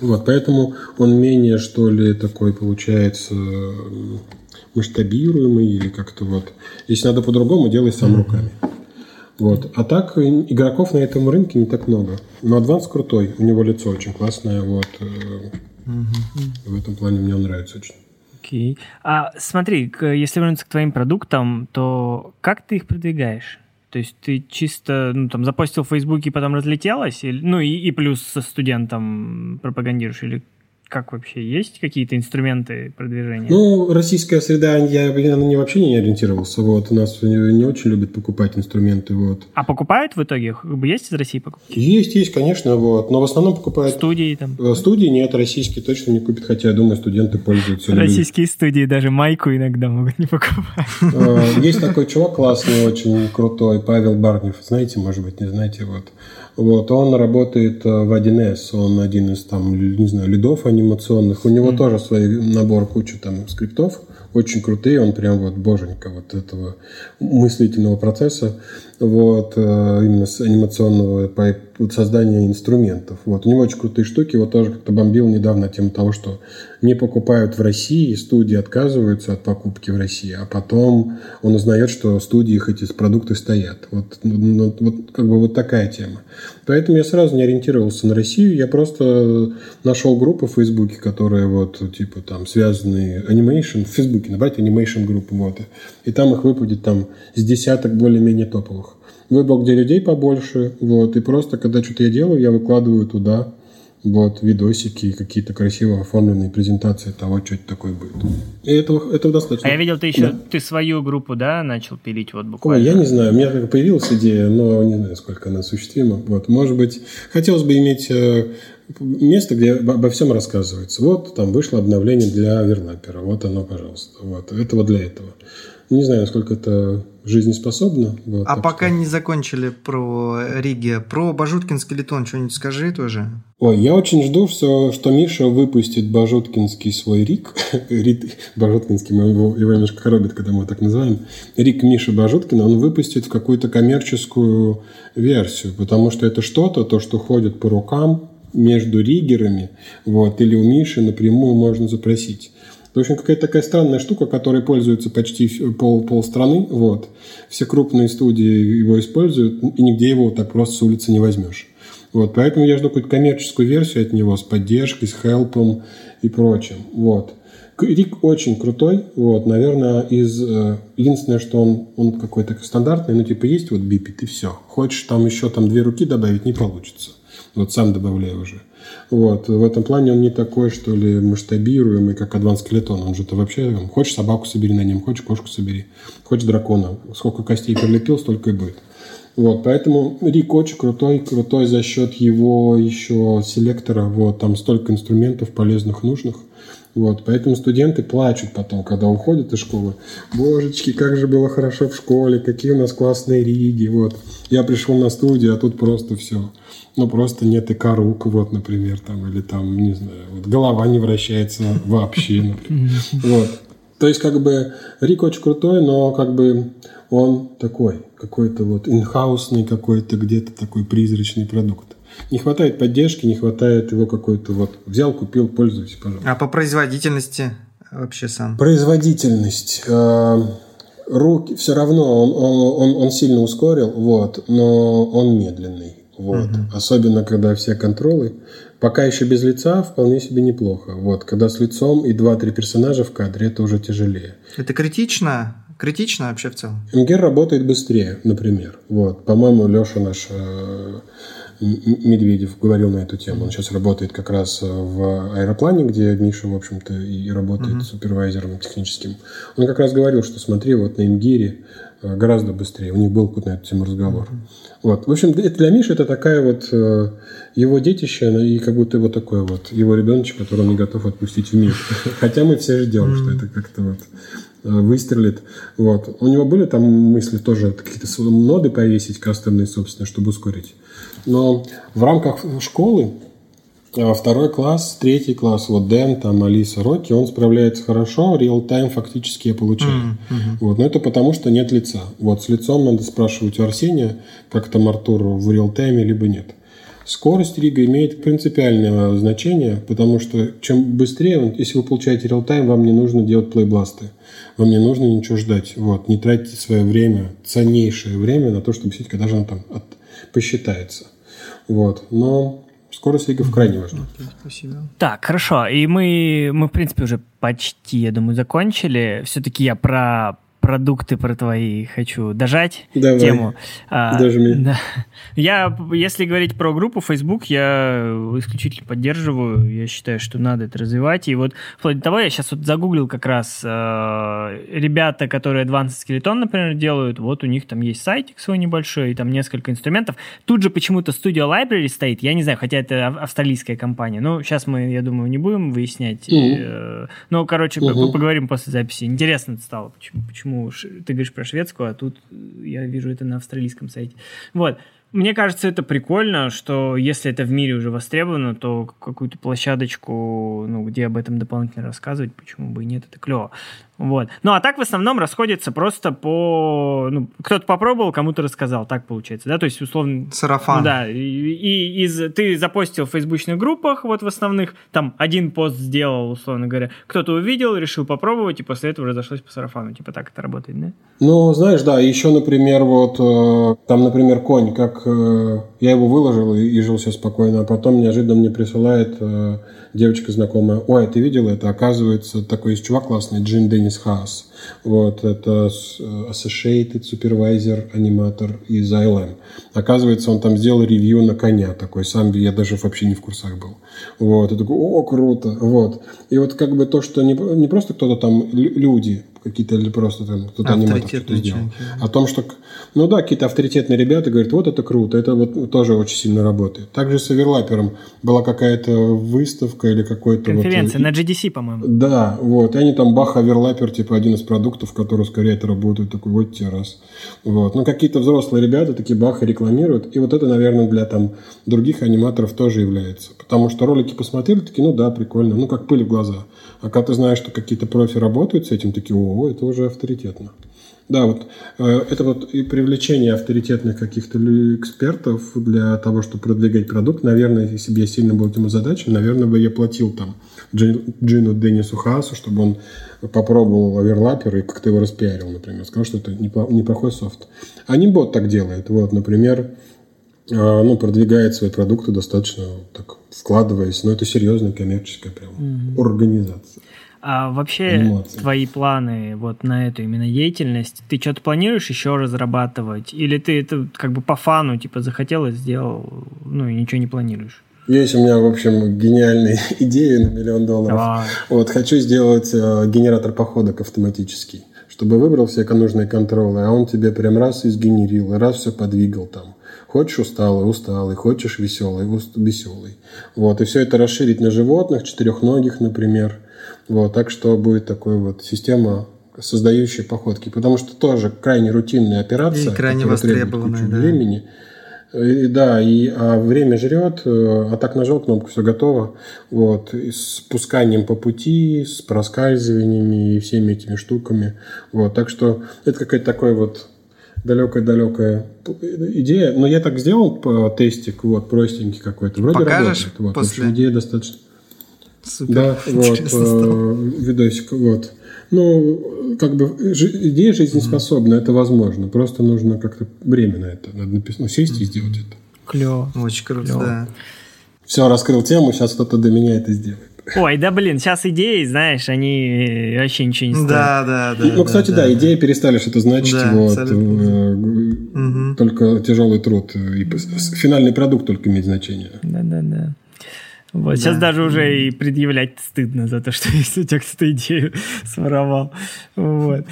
Вот, поэтому он менее, что ли, такой получается масштабируемый или как-то вот. Если надо по-другому, делай сам mm-hmm. руками. Вот. А так игроков на этом рынке не так много. Но Advance крутой, у него лицо очень классное. Вот. Mm-hmm. В этом плане мне он нравится очень. Окей. Okay. А смотри, если вернуться к твоим продуктам, то как ты их продвигаешь? То есть ты чисто ну, там запостил в Фейсбуке и потом разлетелось? Или, ну и, и плюс со студентом пропагандируешь? Или как вообще? Есть какие-то инструменты продвижения? Ну, российская среда, я на ней вообще не ориентировался. Вот. У нас не, не очень любят покупать инструменты. Вот. А покупают в итоге? Есть из России покупки? Есть, есть, конечно. Вот. Но в основном покупают... Студии там? Э, студии нет, российские точно не купят. Хотя, я думаю, студенты пользуются. Российские любят. студии даже майку иногда могут не покупать. Э, есть такой чувак классный, очень крутой, Павел Барнев. Знаете, может быть, не знаете. Вот. Вот, он работает э, в 1С, он один из там, не знаю, лидов анимационных. У него mm. тоже свой набор куча там скриптов, очень крутые, он прям вот боженька вот этого мыслительного процесса. Вот, э, именно с анимационного создания инструментов. Вот. У него очень крутые штуки. Вот тоже как-то бомбил недавно тему того, что не покупают в России, студии отказываются от покупки в России, а потом он узнает, что в студиях эти продукты стоят. Вот, ну, ну вот как бы вот такая тема. Поэтому я сразу не ориентировался на Россию, я просто нашел группы в Фейсбуке, которые вот типа там связаны animation, в Фейсбуке набрать animation группы, вот, и там их выпадет там с десяток более-менее топовых выбрал, где людей побольше, вот, и просто, когда что-то я делаю, я выкладываю туда, вот, видосики, какие-то красиво оформленные презентации того, что это такое будет. И этого, этого достаточно. А я видел, ты еще, да. ты свою группу, да, начал пилить вот буквально? Ой, я не знаю, у меня появилась идея, но не знаю, сколько она осуществима. Вот, может быть, хотелось бы иметь э, место, где обо всем рассказывается. Вот там вышло обновление для верлапера, вот оно, пожалуйста. Вот, это вот для этого. Не знаю, насколько это жизнеспособно. Вот, а пока что... не закончили про Риги, про Бажуткин скелетон что-нибудь скажи тоже. Ой, я очень жду, что, что Миша выпустит Бажуткинский свой Рик. Рик Бажуткинский, мы его, его немножко коробит, когда мы его так называем. Рик Миша Бажуткина он выпустит в какую-то коммерческую версию, потому что это что-то, то, что ходит по рукам между риггерами, вот, или у Миши напрямую можно запросить. В общем, какая-то такая странная штука, которой пользуются почти пол, пол страны. Вот. Все крупные студии его используют, и нигде его так просто с улицы не возьмешь. Вот, поэтому я жду какую-то коммерческую версию от него с поддержкой, с хелпом и прочим. Вот. Рик очень крутой, вот, наверное, из э, единственное, что он, он какой-то стандартный, ну типа есть вот бипит и все. Хочешь там еще там две руки добавить, не получится. Вот сам добавляю уже. Вот. В этом плане он не такой, что ли, масштабируемый, как Адванс Скелетон. Он же-то вообще, хочешь собаку собери на нем, хочешь кошку собери, хочешь дракона. Сколько костей прилепил, столько и будет. Вот, поэтому Рик очень крутой, крутой за счет его еще селектора. Вот, там столько инструментов полезных, нужных. Вот, поэтому студенты плачут потом, когда уходят из школы. Божечки, как же было хорошо в школе, какие у нас классные риги. Вот, я пришел на студию, а тут просто все. Ну, просто нет ИК рук, вот, например, там, или там, не знаю, вот, голова не вращается вообще, например. Вот. То есть, как бы, Рик очень крутой, но, как бы, он такой, какой-то вот инхаусный какой-то где-то такой призрачный продукт. Не хватает поддержки, не хватает его какой-то вот взял, купил, пользуйся, пожалуйста. А по производительности вообще сам? Производительность. Э, руки все равно он, он, он, он сильно ускорил, вот, но он медленный. Вот. Угу. Особенно, когда все контролы. Пока еще без лица вполне себе неплохо. Вот. Когда с лицом и 2-3 персонажа в кадре, это уже тяжелее. Это критично? Критично вообще в целом? МГР работает быстрее, например. Вот. По-моему, Леша наш э, Медведев говорил на эту тему. Он сейчас работает как раз в аэроплане, где Миша, в общем-то, и работает mm-hmm. супервайзером техническим. Он как раз говорил, что смотри, вот на Имгире Э, гораздо быстрее. У них был какой-то на эту тему разговор. Mm-hmm. Вот. В общем, для Миши это такая вот э, его детище, и как будто вот такой вот его ребеночек, который он не готов отпустить в мир. Хотя мы все ждем, mm-hmm. что это как-то вот э, выстрелит. Вот. У него были там мысли тоже какие-то ноды повесить кастомные, собственно, чтобы ускорить. Но в рамках школы а второй класс, третий класс, вот Дэн, там Алиса, Рокки, он справляется хорошо, реал-тайм фактически я получаю. Mm-hmm. Вот, но это потому, что нет лица. Вот с лицом надо спрашивать у Арсения, как там Артуру в реал-тайме, либо нет. Скорость Рига имеет принципиальное значение, потому что чем быстрее, если вы получаете реал-тайм, вам не нужно делать плейбласты. Вам не нужно ничего ждать. Вот, не тратьте свое время, ценнейшее время на то, чтобы сидеть, когда же оно там от, посчитается. Вот. Но Скорость лигов крайне важна. Спасибо. Так, хорошо. И мы, мы, в принципе, уже почти, я думаю, закончили. Все-таки я про продукты про твои хочу дожать Давай. тему. А, Дожми. Да. Я, если говорить про группу Facebook, я исключительно поддерживаю. Я считаю, что надо это развивать. И вот вплоть до того, я сейчас вот загуглил как раз э, ребята, которые Advanced Skeleton, например, делают. Вот у них там есть сайтик свой небольшой, и там несколько инструментов. Тут же почему-то Studio Library стоит. Я не знаю, хотя это австралийская компания. Ну, сейчас мы, я думаю, не будем выяснять. Mm-hmm. Э, ну, короче, mm-hmm. поговорим после записи. Интересно стало, почему, почему почему ты говоришь про шведскую, а тут я вижу это на австралийском сайте. Вот. Мне кажется, это прикольно, что если это в мире уже востребовано, то какую-то площадочку, ну, где об этом дополнительно рассказывать, почему бы и нет, это клево. Вот. Ну, а так в основном расходится просто по... Ну, кто-то попробовал, кому-то рассказал. Так получается, да? То есть, условно... Сарафан. Ну, да. И, и из... ты запостил в фейсбучных группах, вот в основных, там один пост сделал, условно говоря. Кто-то увидел, решил попробовать, и после этого разошлось по сарафану. Типа так это работает, да? Ну, знаешь, да, еще, например, вот э, там, например, конь, как э, я его выложил и, и жил себе спокойно, а потом неожиданно мне присылает э, девочка знакомая, ой, ты видел это? Оказывается, такой есть чувак классный, Джин Деннис Хаас. Вот, это э, Associated Supervisor аниматор из ILM. Оказывается, он там сделал ревью на коня такой, сам я даже вообще не в курсах был. Вот, и такой, о, круто, вот. И вот как бы то, что не, не просто кто-то там, люди, какие-то или просто там кто-то аниматор что-то сделал. О том, что, ну да, какие-то авторитетные ребята говорят, вот это круто, это вот тоже очень сильно работает. Также с оверлапером была какая-то выставка или какой-то... Конференция вот, на GDC, по-моему. Да, вот, и они там бах, оверлапер, типа один из продуктов, который ускоряет работу, такой, вот те раз. Вот, ну какие-то взрослые ребята такие баха рекламируют, и вот это, наверное, для там других аниматоров тоже является. Потому что ролики посмотрели, такие, ну да, прикольно, ну как пыль в глаза. А когда ты знаешь, что какие-то профи работают с этим, такие, о, это уже авторитетно. Да, вот э, это вот и привлечение авторитетных каких-то экспертов для того, чтобы продвигать продукт. Наверное, если бы я сильно был этим озадачен, наверное, бы я платил там Джину Деннису Хаасу, чтобы он попробовал оверлапер и как-то его распиарил, например. Сказал, что это неплохой софт. А не бот так делает. Вот, например, ну, продвигает свои продукты достаточно так вкладываясь. Но это серьезная коммерческая прям mm-hmm. организация. А вообще Эмоции. твои планы вот на эту именно деятельность, ты что-то планируешь еще разрабатывать? Или ты это как бы по фану, типа, захотел и сделал, ну и ничего не планируешь? Есть у меня, в общем, гениальные идеи на миллион долларов. Давай. Вот, хочу сделать э, генератор походок автоматический, чтобы выбрал все нужные контролы, а он тебе прям раз и сгенерил, и раз все подвигал там. Хочешь усталый, усталый, хочешь веселый, веселый. Вот, и все это расширить на животных, четырехногих, например, вот, так что будет такой вот система создающая походки, потому что тоже крайне рутинная операция, и крайне востребованная, да. времени. И, да, и а время жрет, э, а так нажал кнопку, все готово. Вот, и с пусканием по пути, с проскальзываниями и всеми этими штуками. Вот, так что это какая-то такая вот далекая-далекая идея. Но я так сделал по тестик, вот, простенький какой-то. Вроде Покажешь работает. Вот, после? общем, идея достаточно Супер. Да, вот, э, видосик, вот. Ну, как бы идея жизнеспособна, mm-hmm. это возможно. Просто нужно как-то время на это. Надо написать, ну, сесть mm-hmm. и сделать это. Клево. Очень круто, Клево. да. Все, раскрыл тему, сейчас кто-то до меня это сделает. Ой, да блин, сейчас идеи, знаешь, они вообще ничего не стоят. Да, да, да. Ну, кстати, да, да, да идеи перестали что-то значить. Да, вот, угу. Только тяжелый труд. И финальный продукт только имеет значение. Да, да, да. Вот, да. Сейчас даже уже и предъявлять стыдно за то, что если у тебя кто-то идею своровал. Вот.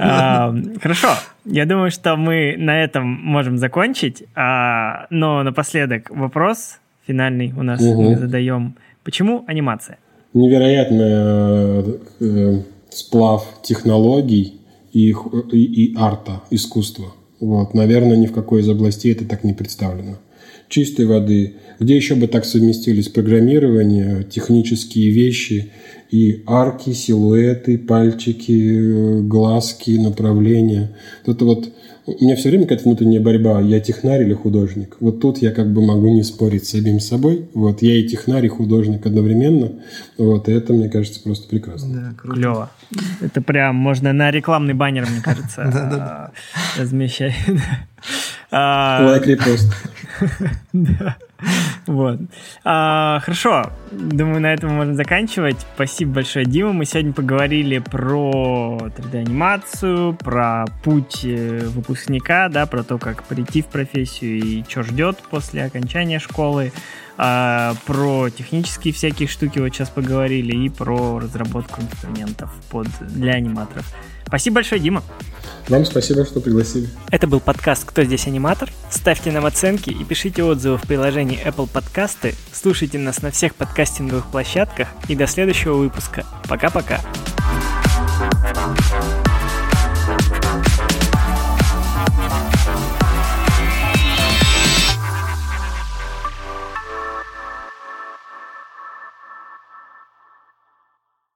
А, хорошо, я думаю, что мы на этом можем закончить. А, но напоследок вопрос финальный у нас угу. мы задаем. Почему анимация? Невероятный э, сплав технологий и, и, и арта, искусства. Вот. Наверное, ни в какой из областей это так не представлено чистой воды, где еще бы так совместились программирование, технические вещи и арки, силуэты, пальчики, глазки, направления. Это вот у меня все время какая-то внутренняя борьба. Я технарь или художник? Вот тут я как бы могу не спорить с самим собой. Вот я и технарь, и художник одновременно. Вот и это, мне кажется, просто прекрасно. Да, круто. Клево. Это прям можно на рекламный баннер, мне кажется, размещать. Лайк репост. Вот. А, хорошо. Думаю, на этом можем заканчивать. Спасибо большое, Дима. Мы сегодня поговорили про 3D-анимацию, про путь э, выпускника, да, про то, как прийти в профессию и что ждет после окончания школы, а, про технические всякие штуки вот сейчас поговорили и про разработку инструментов под, для аниматоров. Спасибо большое, Дима. Вам спасибо, что пригласили. Это был подкаст «Кто здесь аниматор?». Ставьте нам оценки и пишите отзывы в приложении Apple Подкасты. Слушайте нас на всех подкастинговых площадках и до следующего выпуска. Пока-пока. thank you